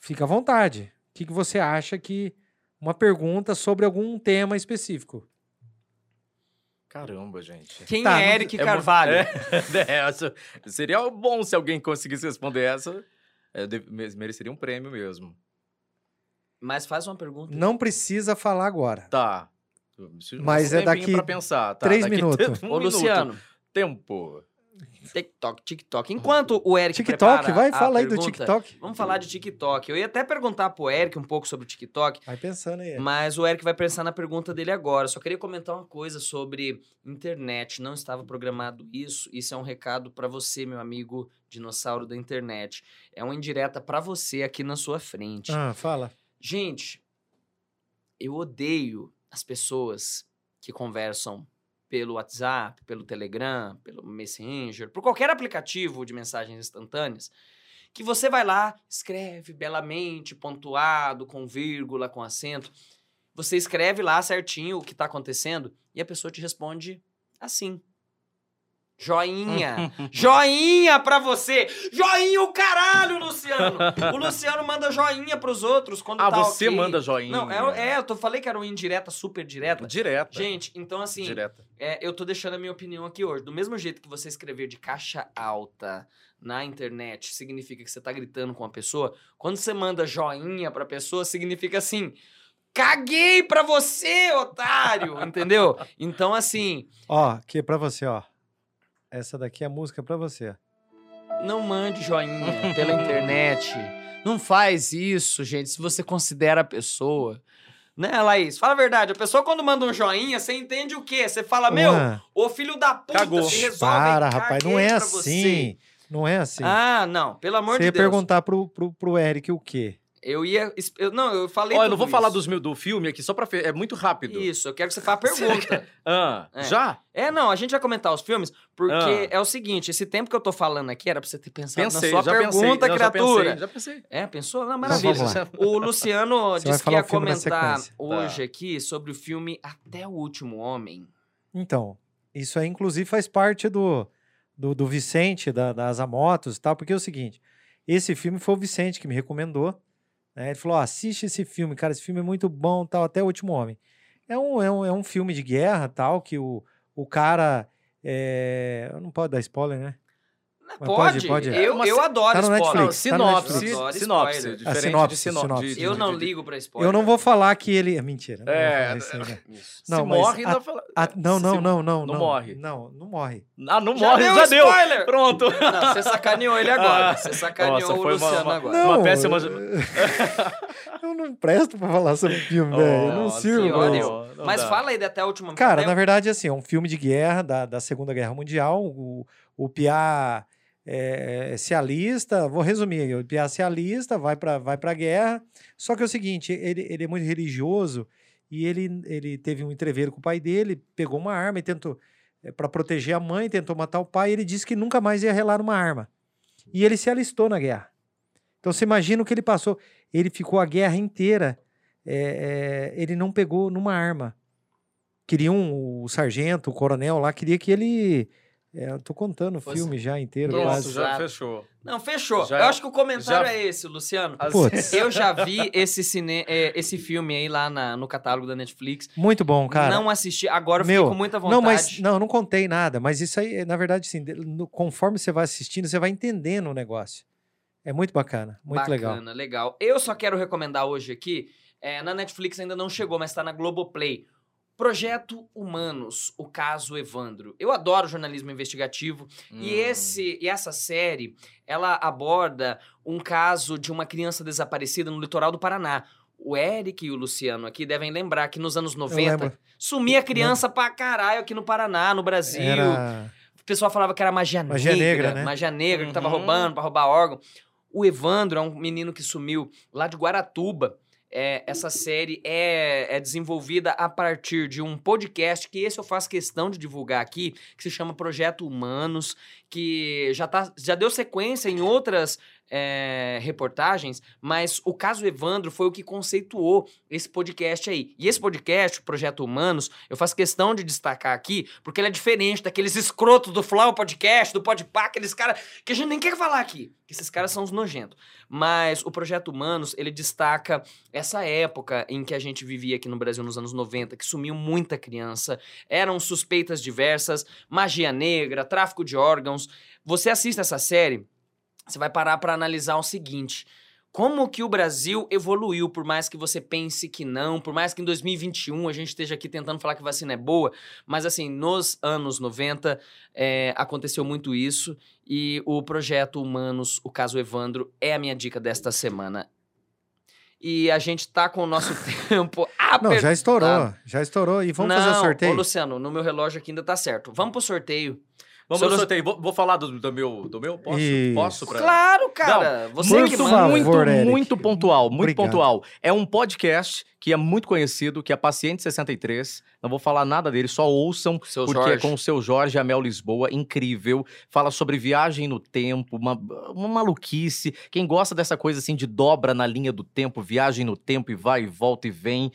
fica à vontade. O que, que você acha que uma pergunta sobre algum tema específico? Caramba, gente. Quem Tá, é não- Eric É Carvalho? É, [laughs] é, essa- seria bom se alguém conseguisse responder essa. É, de- me- mereceria um prêmio mesmo. Mas faz uma pergunta. Não precisa falar agora. Tá. Um Mas é daqui pra pensar. Tá, três daqui [laughs] minutos. um Ô, minuto. Luciano, Tempo. TikTok, TikTok. Enquanto o Eric TikTok, prepara vai, a fala aí do pergunta, TikTok. Vamos falar de TikTok. Eu ia até perguntar pro Eric um pouco sobre o TikTok, Vai pensando aí. mas o Eric vai pensar na pergunta dele agora. Só queria comentar uma coisa sobre internet. Não estava programado isso. Isso é um recado para você, meu amigo dinossauro da internet. É uma indireta para você aqui na sua frente. Ah, fala. Gente, eu odeio as pessoas que conversam pelo WhatsApp, pelo Telegram, pelo Messenger, por qualquer aplicativo de mensagens instantâneas, que você vai lá, escreve belamente, pontuado, com vírgula, com acento. Você escreve lá certinho o que está acontecendo e a pessoa te responde assim. Joinha. [laughs] joinha pra você. Joinha o caralho, Luciano. O Luciano manda joinha pros outros quando Ah, tá você ok. manda joinha. Não, é, é, eu tô, falei que era uma indireta, super direta. Direta. Gente, então assim, Direta. é, eu tô deixando a minha opinião aqui hoje. Do mesmo jeito que você escrever de caixa alta na internet significa que você tá gritando com a pessoa, quando você manda joinha pra pessoa, significa assim. Caguei pra você, otário! Entendeu? [laughs] Então, assim, Ó, aqui é pra você, ó. Essa daqui é a música pra você. não mande joinha pela internet. Não faz isso, gente, se você considera a pessoa. Né, Laís? Fala a verdade. A pessoa, quando manda um joinha, você entende o quê? Você fala, meu, Ué, ô filho da puta, Cagou. se resolve. para, rapaz, não é pra você. assim. Não é assim. Ah, não, pelo amor você de ia Deus. perguntar pro, pro, pro Eric o quê? Eu ia. Eu, não, eu falei. Ó, eu não vou falar isso. dos mil, do filme aqui, só pra. É muito rápido. Isso, eu quero que você faça a [laughs] pergunta. Ah, É. já? é, não, a gente vai comentar os filmes, porque Ah. é o seguinte: esse tempo que eu tô falando aqui era pra você ter pensado Pensei, na sua já pergunta, pensei. Não, já criatura. pensei, já pensei. É, pensou? Não, Então maravilha. lá. O Luciano Você disse que falar ia comentar hoje Tá. aqui sobre o filme Até o Último Homem. Então, isso aí, inclusive, faz parte do, do, do Vicente, da, das Amotos e tal, porque é o seguinte: esse filme foi o Vicente que me recomendou. Né? Ele falou: ó, assiste esse filme, cara, esse filme é muito bom, tal, até o último homem. É um, é um, é um filme de guerra, tal, que o, o cara. É... Não pode dar spoiler, né? Pode, pode, pode. Eu, Mas eu adoro tá no spoiler. Netflix, tá no sinopse, adoro sinopse, spoiler. diferente sinopse, de sino- sinopse. de- Eu não de- ligo pra spoiler. Eu não vou falar que ele. Mentira. não vou É, isso aí, [laughs] não. Não, se morre, a- ainda fala... Ah, não, não, não, não, não morre. Não, não morre. Ah, não Já morre, deu já deu. spoiler! Pronto. [laughs] Não, você sacaneou ele agora. Ah, Você sacaneou nossa, o foi uma- Luciano uma- agora. Uma péssima- [laughs] eu não presto pra falar sobre filme, velho. Eu não sirvo não Mas fala aí até a última. Cara, na verdade, assim, é um filme de guerra da, da Segunda Guerra Mundial. O, o Piá é, se alista, vou resumir, o Piá se alista, vai pra, vai pra guerra. Só que é o seguinte, ele, ele é muito religioso e ele, ele teve um entreveiro com o pai dele, pegou uma arma e tentou, é, para proteger a mãe, tentou matar o pai. Ele disse que nunca mais ia relar uma arma. E ele se alistou na guerra. Então você imagina o que ele passou. Ele ficou a guerra inteira, é, é, ele não pegou numa arma queriam o sargento, o coronel lá, queria que ele. É, eu tô contando o filme já inteiro, Pronto, quase. já fechou. Não, fechou. Já- eu acho que o comentário já- é esse, Luciano. Putz. [laughs] Eu já vi esse, cine... é, esse filme aí lá na- no catálogo da Netflix. Muito bom, cara. Não assisti. Agora eu Meu, fiquei com muita vontade. Não, mas não, eu não contei nada, mas isso aí, na verdade, sim, conforme você vai assistindo, você vai entendendo o negócio. É muito bacana, muito legal. Bacana, legal. Eu só quero recomendar hoje aqui, é, na Netflix ainda não chegou, mas tá na Globoplay. Projeto Humanos, o caso Evandro. Eu adoro jornalismo investigativo e Hum. esse e essa série, ela aborda um caso de uma criança desaparecida no litoral do Paraná. O Eric e o Luciano aqui devem lembrar que nos anos Eu 90 lembro. sumia criança pra caralho aqui no Paraná, no Brasil. Era... O pessoal falava que era magia, Magia negra, negra, né? magia negra, que tava Uhum. roubando pra roubar órgão. O Evandro é um menino que sumiu lá de Guaratuba. É, essa série é, é desenvolvida a partir de um podcast que esse eu faço questão de divulgar aqui, que se chama Projeto Humanos, que já, tá, já deu sequência em outras é, reportagens, mas o caso Evandro foi o que conceituou esse podcast aí. E esse podcast, o Projeto Humanos, eu faço questão de destacar aqui, porque ele é diferente daqueles escrotos do Flow Podcast, do Podpah, aqueles caras que a gente nem quer falar aqui. Esses caras são os nojentos. Mas o Projeto Humanos, ele destaca essa época em que a gente vivia aqui no Brasil nos anos 90, que sumiu muita criança, eram suspeitas diversas, magia negra, tráfico de órgãos. Você assiste essa série, você vai parar para analisar o seguinte: como que o Brasil evoluiu, por mais que você pense que não, por mais que em 2021 a gente esteja aqui tentando falar que vacina é boa, mas assim, nos anos 90 é, aconteceu muito isso e o projeto Humanos, o caso Evandro, é a minha dica desta semana. E a gente tá com o nosso [laughs] tempo apertado. Não, já estourou, já estourou. E vamos não, fazer o sorteio? Ô, Luciano, no meu relógio aqui ainda tá certo. Vamos pro sorteio. Vamos Sobre no sorteio. Vou, vou falar do, do meu, do meu? Posso? Isso. Posso? Pra... Claro, cara. você por que muito, manda. favor, muito, Eric. muito pontual, muito Obrigado. pontual. É um podcast que é muito conhecido, que é Paciente 63. Não vou falar nada dele, só ouçam, Seu porque é Jorge. com o seu Jorge Amel Lisboa, incrível. Fala sobre viagem no tempo, uma, uma maluquice. Quem gosta dessa coisa assim de dobra na linha do tempo, viagem no tempo e vai e volta e vem.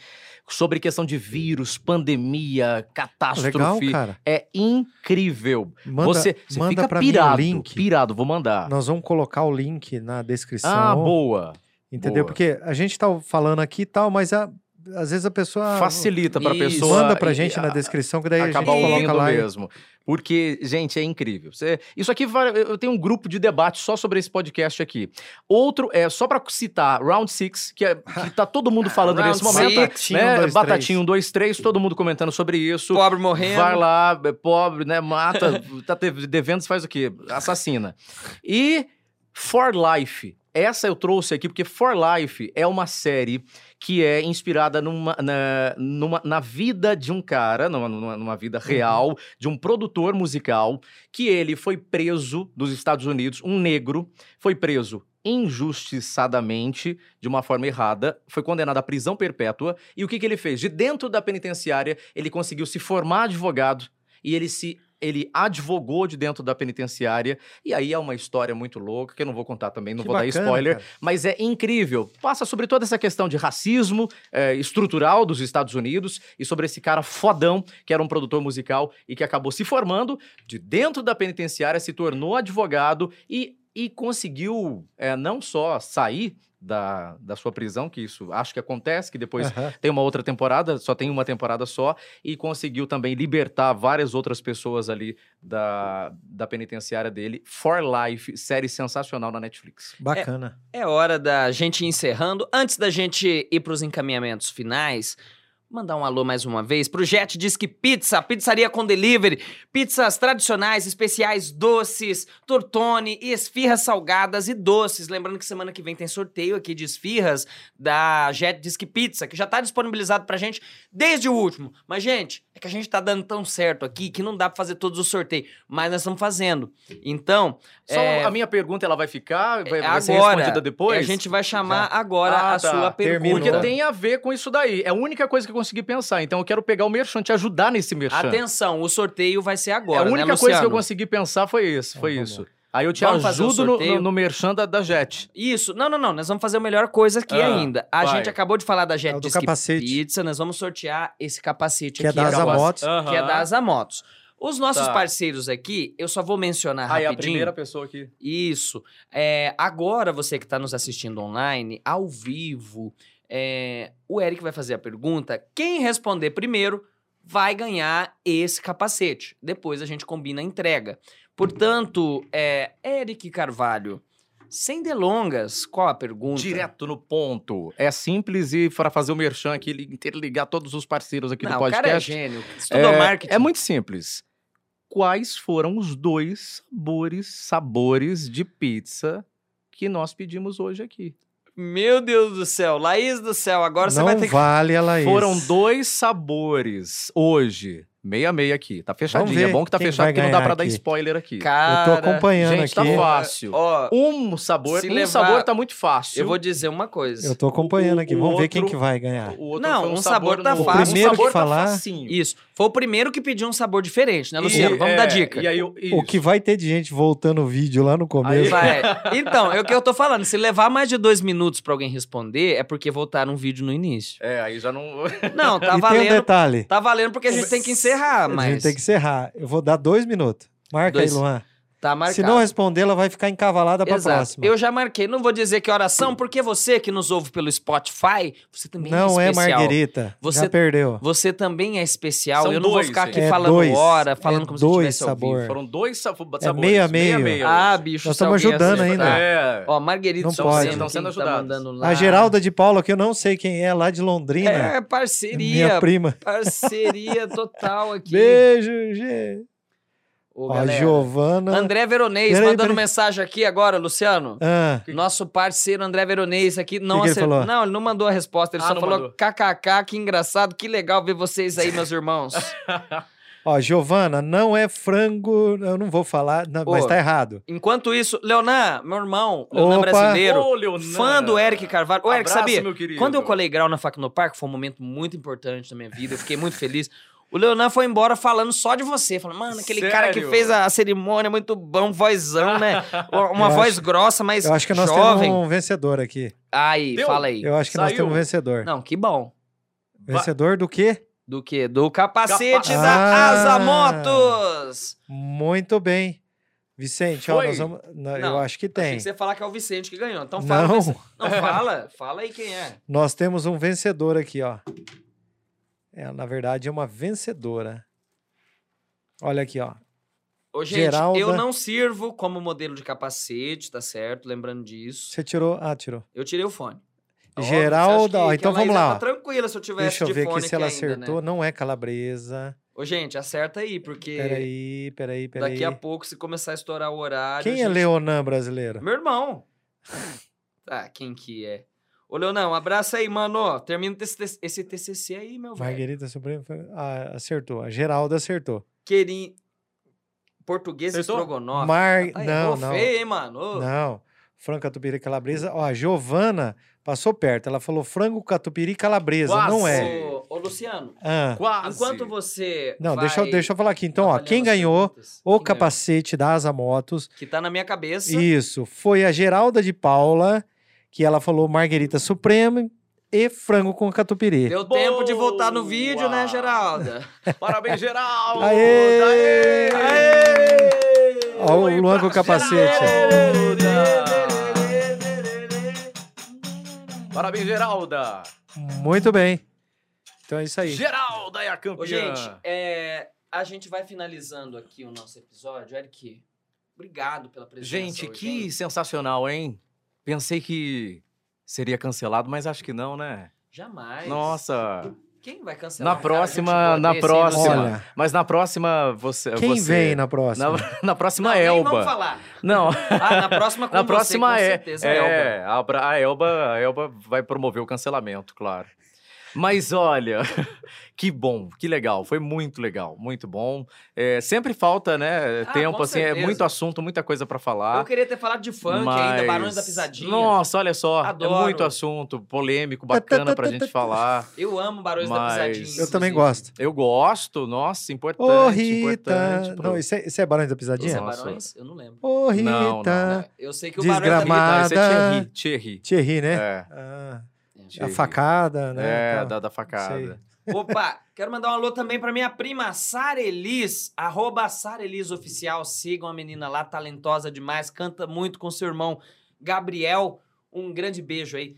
Sobre questão de vírus, pandemia, catástrofe. Legal, cara. É incrível. Manda, você você manda fica pra pirado, mim o link. pirado, vou mandar. Nós vamos colocar o link na descrição. Ah, boa. Entendeu? boa. Porque a gente tá falando aqui e tal, mas a- às vezes a pessoa Facilita pra Isso. pessoa. manda pra e- gente na a- descrição, que daí a gente acabar coloca ouvindo lá. e- mesmo. Porque, gente, é incrível. Você- isso aqui, vai- eu tenho um grupo de debate só sobre esse podcast aqui. Outro, é só pra citar, Round Six, que, é, que tá todo mundo [laughs] falando nesse momento. Six. Batatinha, um, né? dois, Batatinha três. 1, 2, 3, todo mundo comentando sobre isso. Pobre morrendo. Vai lá, é pobre, né? Mata, [laughs] tá devendo, faz o quê? Assassina. E For Life. Essa eu trouxe aqui porque For Life é uma série que é inspirada numa, na, numa- na vida de um cara, numa, numa- numa vida real, de um produtor musical, que ele foi preso dos Estados Unidos, um negro, foi preso injustiçadamente, de uma forma errada, foi condenado à prisão perpétua. E o que, que ele fez? De dentro da penitenciária, ele conseguiu se formar advogado e ele se ele advogou de dentro da penitenciária. E aí é uma história muito louca, que eu não vou contar também, não Que vou dar bacana, spoiler. cara. Mas é incrível. Passa sobre toda essa questão de racismo eh, estrutural dos Estados Unidos e sobre esse cara fodão que era um produtor musical e que acabou se formando de dentro da penitenciária, se tornou advogado e, e conseguiu eh, não só sair da, da sua prisão, que isso acho que acontece, que depois tem uma outra temporada, só tem uma temporada só, e conseguiu também libertar várias outras pessoas ali da, da penitenciária dele. For Life, série sensacional na Netflix. Bacana. É hora da gente ir encerrando. Antes da gente ir para os encaminhamentos finais, mandar um alô mais uma vez pro Jet Disque Pizza, pizzaria com delivery, pizzas tradicionais, especiais, doces, tortone e esfirras salgadas e doces. Lembrando que semana que vem tem sorteio aqui de esfirras da Jet Disque Pizza, que já tá disponibilizado pra gente desde o último. Mas, gente, é que a gente tá dando tão certo aqui que não dá pra fazer todos os sorteios, mas nós estamos fazendo. Então, Só é, a minha pergunta, ela vai ficar? Vai, é vai ser agora, respondida depois? A gente vai chamar agora Ah, a tá. sua Terminou. pergunta. Porque tem a ver com isso daí. É a única coisa que eu consegui pensar. Então eu quero pegar o merchan, te ajudar nesse merchan. Atenção, o sorteio vai ser É, agora, a única né, coisa que eu consegui pensar foi isso, foi vamos isso. Aí eu te Vamos ajudo no, no, no merchan da, da Jet. Isso, não, não, não, nós vamos fazer a melhor coisa aqui Ah, ainda. A vai. gente acabou de falar da É Jet Disque capacete. Pizza, nós vamos sortear esse capacete Que é aqui da agora, Azamotos. que é da Azamotos. Os nossos Tá. parceiros aqui, eu só vou mencionar Aí a rapidinho. primeira pessoa aqui. Isso. É, agora, você que está nos assistindo online, ao vivo, é, o Eric vai fazer a pergunta. Quem responder primeiro vai ganhar esse capacete. Depois a gente combina a entrega. Portanto, é, Eric Carvalho, sem delongas, qual a pergunta? Direto no ponto. É simples e para fazer o merchan aqui, li- interligar todos os parceiros aqui Não, do o cara é podcast. gênio. É, marketing. é muito simples. Quais foram os dois sabores, sabores de pizza que nós pedimos hoje aqui? Meu Deus do céu. Laís do céu, agora você não vai ter que... vale a Laís. Foram dois sabores hoje. Meia meia aqui. Tá fechadinho. É bom que tá quem fechado porque não dá pra dar aqui. spoiler aqui. Cara, eu tô acompanhando Gente, tá aqui. fácil. Ó, Um sabor, um levar- sabor tá muito fácil. eu vou dizer uma coisa. Eu tô acompanhando O- aqui. o Vamos ver quem outro- que vai ganhar. O outro Não, um sabor tá novo. fácil. Um primeiro sabor que falar- tá facinho. Isso. Foi o primeiro que pediu um sabor diferente, né, Luciano? E- Vamos é, dar dica. E aí, eu- O que vai ter de gente voltando o vídeo lá no começo. Vai. [laughs] Então, é o que eu tô falando. Se levar mais de dois minutos pra alguém responder, é porque voltaram um vídeo no início. É, aí já não... Não, tá e tem um valendo. detalhe. Tá valendo porque a gente tem que encerrar, A mas. gente tem que encerrar. Eu vou dar dois minutos. Marca Dois. aí, Luan. Tá marcado. Se não responder, ela vai ficar encavalada pra Exato. próxima. Eu já marquei. Não vou dizer que horas são, porque você que nos ouve pelo Spotify, você também Não é é especial. Marguerita. Você- Já perdeu. Você também é especial. São eu não vou ficar aqui gente. É falando dois. hora, falando É como dois se tivesse sabor. Foram dois sa- sabores. É meio a meio. Ah, bicho, Nós estamos ajudando ainda. É. Ó, Marguerite Não pode. quem Estão sendo tá ajudados. lá. A Geralda de Paula, que eu não sei quem é, lá de Londrina. É, Minha parceria. prima. Parceria total [laughs] aqui. Beijo, Gê. Ô, a. Giovana. André Veronês Peraí, mandando peraí. mensagem aqui agora, Luciano. Ah, Nosso parceiro André Veronês aqui não que ele acertou. falou? Não, ele não mandou a resposta, ele Ah, só falou mandou. kkk, que engraçado, que legal ver vocês aí, meus irmãos. [laughs] ó, Giovana, não é frango. Eu não vou falar, não, Ô, mas tá errado. Enquanto isso, Leonan, meu irmão, Leonan Opa. brasileiro, Ô, Leonan. fã do Eric Carvalho. Ô, Eric, Abraço, sabia? Quando eu colei grau na Fac no Parque, foi um momento muito importante da minha vida, eu fiquei muito feliz. O Leonan foi embora falando só de você, falando, mano, aquele cara que Sério? fez a cerimônia, muito bom, vozão, né? [laughs] Uma Eu voz acho- grossa, mas Eu acho que nós jovem. temos um vencedor aqui. Aí, Deu? fala aí. Eu acho que nós Saiu. temos um vencedor. Não, que bom. Vencedor do quê? Do quê? Do capacete Capa- da Ah. Asa Motos. Muito bem. Vicente, ó, Foi? nós vamos. não, eu Não, acho que Achei tem. que você ia falar que é o Vicente que ganhou. Então fala. Não. Não, [laughs] fala. Fala aí quem é. Nós temos um vencedor aqui, ó. É, na verdade, é uma vencedora. Olha aqui, ó. Ô, gente, Geralda. eu não sirvo como modelo de capacete, tá certo? Lembrando disso. Você tirou. Ah, tirou. Eu tirei o fone. Geralda, ó, que- então que a vamos lá, Tá tranquila se eu tivesse Deixa eu ver aqui se ela ainda, né? acertou. Não é calabresa. Ô, gente, acerta aí, porque Peraí, peraí, peraí. daqui a pouco, se começar a estourar o horário... Quem é gente- Leonan brasileiro? Meu irmão. [laughs] Ah, quem que é? Ô, Leonão, um abraço aí, mano. Termina esse, esse TCC aí, meu velho. Marguerita Supremo. foi- Ah, acertou. A Geralda acertou. Querim... Português Acertou? estrogonofe. Mar... Aí, Não, não. feio, hein, mano? Ô, Não. Frango, catupiry, calabresa. Ó, a Giovana passou perto. Ela falou frango, catupiry, calabresa. Quase. Não é. Ô, Luciano, Ah. Quase. enquanto você Não, vai deixa, eu- deixa eu falar aqui. Então, ó, quem ganhou perguntas, o quem ganhou? capacete da Asa Motos, Que tá na minha cabeça. isso, foi a Geralda de Paula, que ela falou Marguerita Suprema e frango com catupiry. Deu tempo de voltar no vídeo, né, Boa. Geralda? Parabéns, [laughs] Geraldo! Aê! Aê! Ó, o Oi Luan com o capacete. Geralda! Parabéns, Geralda! Muito bem. Então é isso aí. Geralda é a campeã! Ô, gente, é, a gente vai finalizando aqui o nosso episódio. Eric, obrigado pela presença Gente, hoje, que hein? sensacional, hein? Pensei que seria cancelado, mas acho que não, né? Jamais. Nossa! Quem vai cancelar? Na cara próxima- boa na hein, próxima. Olha, Mas na próxima você. quem você- vem na próxima? Na, [laughs] na próxima Não, nem Elba. vamos falar. Não, [laughs] Ah, na próxima [laughs] com na você, próxima com é. certeza, Elba. é, a, Bra- a Elba, a Elba vai promover o cancelamento, claro. Mas olha, [laughs] que bom, que legal, foi muito legal, muito bom. É, sempre falta, né, Ah, tempo, assim, é certeza. muito assunto, muita coisa pra falar. Eu queria ter falado de funk ainda, Barões da Pisadinha. Nossa, olha só, Adoro. é muito assunto, polêmico, bacana pra gente falar. Eu amo Barões da Mas- Pisadinha. eu também gosto. Eu gosto, nossa, importante, Ô, Rita. importante. pro- Não, isso é, isso é Barões da Isso é Pisadinha? Nossa. Barões? Eu não lembro. Ô, Rita. Não, não, Não, eu sei que o Barões da Desgramado. Não, esse é. Thierry, Thierry. Thierry, né? É, Ah, a Thierry. facada, né? É, Tal. da, da facada. Opa, [laughs] quero mandar um alô também pra minha prima Sara Elis, arroba Sara Elis Oficial. Sigam a menina lá, talentosa demais, canta muito com seu irmão Gabriel. Um grande beijo aí.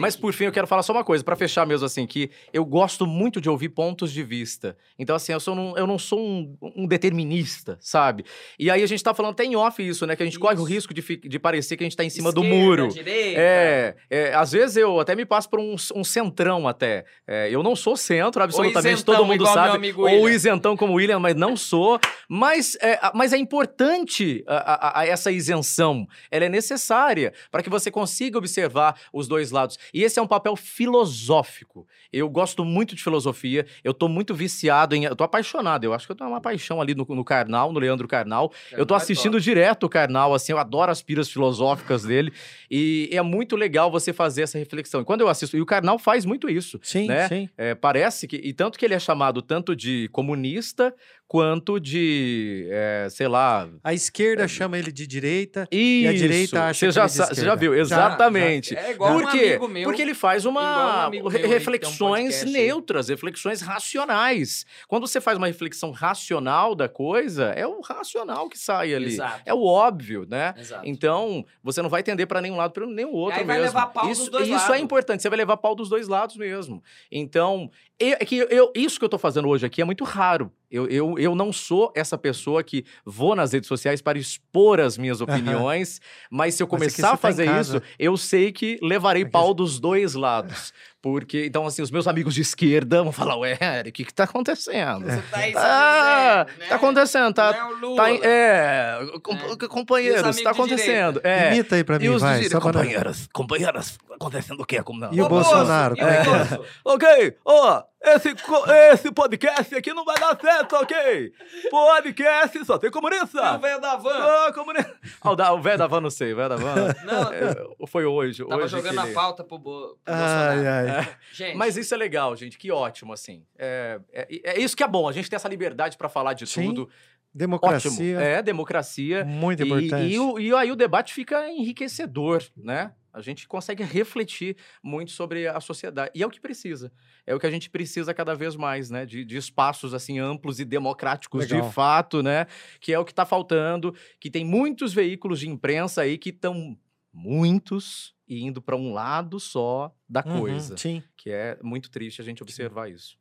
Mas por fim, eu quero falar só uma coisa, pra fechar mesmo assim, que eu gosto muito de ouvir pontos de vista. Então, assim, eu, sou um- eu não sou um, um determinista, sabe? E aí a gente tá falando até em off isso, né? Que a gente corre o Isso. risco de, de parecer que a gente tá em cima do esquerda, muro. Direita. É, é, às vezes eu até me passo por um, um centrão até. É, eu não sou centro, absolutamente, isentão, todo mundo sabe. amigo Ou isentão como o William, mas não sou. Mas é, mas é importante a, a- a essa isenção. Ela é necessária para que você consiga observar os dois lados. E esse é um papel filosófico. Eu gosto muito de filosofia, eu tô muito viciado em. Eu tô apaixonado, eu acho que eu tenho uma paixão ali no, no Karnal, no Leandro Karnal. Eu tô é assistindo direto o Karnal, assim, eu adoro as piras filosóficas dele. E é muito legal você fazer essa reflexão. E quando eu assisto, e o Karnal faz muito isso. Sim, né? sim. É, parece que. E tanto que ele é chamado tanto de comunista quanto de. é, sei lá. A esquerda chama ele de direita. Isso. a direita acha você que já, ele é você já viu, Já, exatamente. É igual Por um quê? amigo meu. Porque ele faz um uma aí, um reflexões aí. neutras, reflexões racionais. Quando você faz uma reflexão racional da coisa, é o racional que sai ali. Exato. É o óbvio, né? Exato. Então, você não vai tender para nenhum lado para nenhum outro aí vai mesmo. levar pau dos isso dois isso é lados. importante, você vai levar pau dos dois lados mesmo. Então, eu- é que eu, isso que eu tô fazendo hoje aqui é muito raro. Eu, eu, eu não sou essa pessoa que vou nas redes sociais para expor as minhas opiniões, mas se eu aqui começar a tá fazer casa. isso, eu sei que levarei Aqui pau dos dois lados. Porque, então, assim, os meus amigos de esquerda vão falar, ué, Eric, o que que tá acontecendo? Você tá aí Ah, né? tá acontecendo, tá, Não é o Lula. tá em- é, É. Os companheiros, tá acontecendo. É. Imita aí pra E mim, os vai. só pra- companheiras, companheiras, acontecendo o quê? Como não? E o Ô, Bolsonaro? O Bozo? [laughs] Ok, ó, esse, co- esse podcast aqui não vai dar certo, ok? Podcast só tem E o comunista. velho da van? [laughs] Ah, comunista. Ah, o da- o velho da van, não sei, o velho da van. Não, é, foi hoje. tava hoje jogando que a ele- pauta pro, Bo... pro Ai, Bolsonaro. ai. [laughs] Gente, Mas isso é legal, gente, que ótimo, assim. É, é, é isso que é bom, a gente tem essa liberdade pra falar de Sim, tudo. Ótimo. Democracia, É, democracia. muito E- importante. E, o- e aí o debate fica enriquecedor, né? A gente consegue refletir muito sobre a sociedade. E é o que precisa. É o que a gente precisa cada vez mais, né? De, de espaços, assim, amplos e democráticos Legal. de fato, né? Que é o que está faltando. Que tem muitos veículos de imprensa aí que estão muitos e indo para um lado só da Uhum, coisa. sim. Que é muito triste a gente observar isso.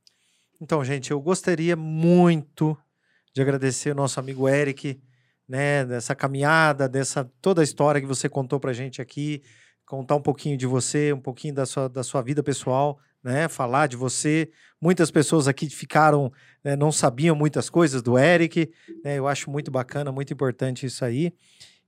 Então, gente, eu gostaria muito de agradecer o nosso amigo Eric, né, dessa caminhada, dessa toda a história que você contou pra gente aqui, contar um pouquinho de você, um pouquinho da sua, da sua vida pessoal, né, falar de você. Muitas pessoas aqui ficaram, né, não sabiam muitas coisas do Eric, né, eu acho muito bacana, muito importante isso aí.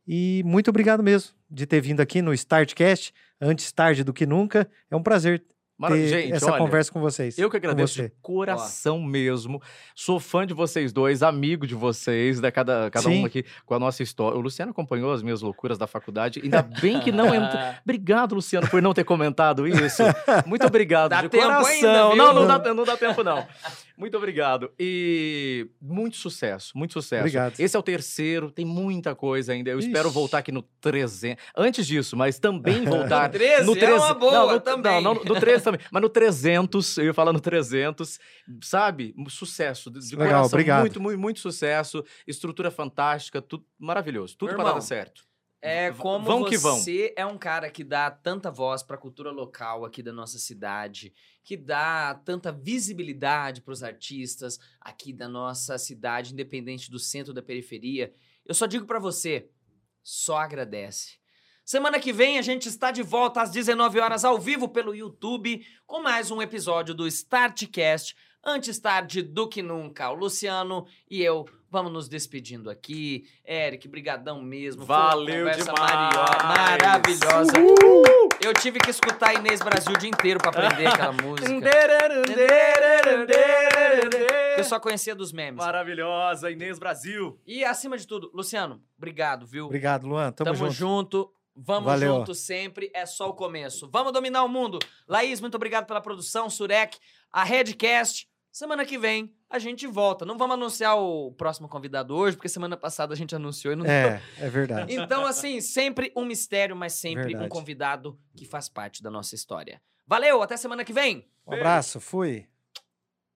E muito obrigado mesmo de ter vindo aqui no Startcast, antes tarde do que nunca. É um prazer ter gente, essa olha, conversa com vocês. Eu que agradeço de coração mesmo. Sou fã de vocês dois, amigo de vocês, da cada, cada Sim. um aqui com a nossa história. O Luciano acompanhou as minhas loucuras da faculdade. Ainda bem que não entrou. [laughs] Obrigado, Luciano, por não ter comentado isso. [laughs] Muito obrigado, Dá de tempo coração. ainda, não, não dá, não dá tempo, não. Muito obrigado. E muito sucesso, muito sucesso. Obrigado. Esse é o terceiro, tem muita coisa ainda. Eu espero Ixi. voltar aqui no 300. Antes disso, mas também [laughs] voltar No 13 no é 13 uma boa não, no, também. Não, não, no 13 também. Mas no 300, eu ia falar no 300, sabe? Sucesso, de, de Legal, coração. obrigado. Muito, muito, muito sucesso. Estrutura fantástica, tudo maravilhoso. Tudo para dar certo. É como vão que vão. você é um cara que dá tanta voz para a cultura local aqui da nossa cidade, que dá tanta visibilidade para os artistas aqui da nossa cidade, independente do centro da periferia. Eu só digo para você, só agradece. Semana que vem a gente está de volta às 19 horas ao vivo pelo YouTube com mais um episódio do Startcast. Antes tarde do que nunca. O Luciano e eu vamos nos despedindo aqui. Eric, brigadão mesmo. Valeu conversa demais. maravilhosa. Eu tive que escutar Inês Brasil o dia inteiro para aprender aquela [laughs] música. Eu só conhecia dos memes. Maravilhosa, Inês Brasil. E acima de tudo, Luciano, obrigado, viu? Obrigado, Luan. Tamo, Tamo junto. junto. Vamos Valeu. junto sempre, é só o começo. Vamos dominar o mundo. Laís, muito obrigado pela produção, Surek, a Redcast. Semana que vem a gente volta. Não vamos anunciar o próximo convidado hoje, porque semana passada a gente anunciou e não É, é verdade. Então, assim, sempre um mistério, mas sempre um Verdade. convidado que faz parte da nossa história. Valeu, até semana que vem! Um abraço, fui.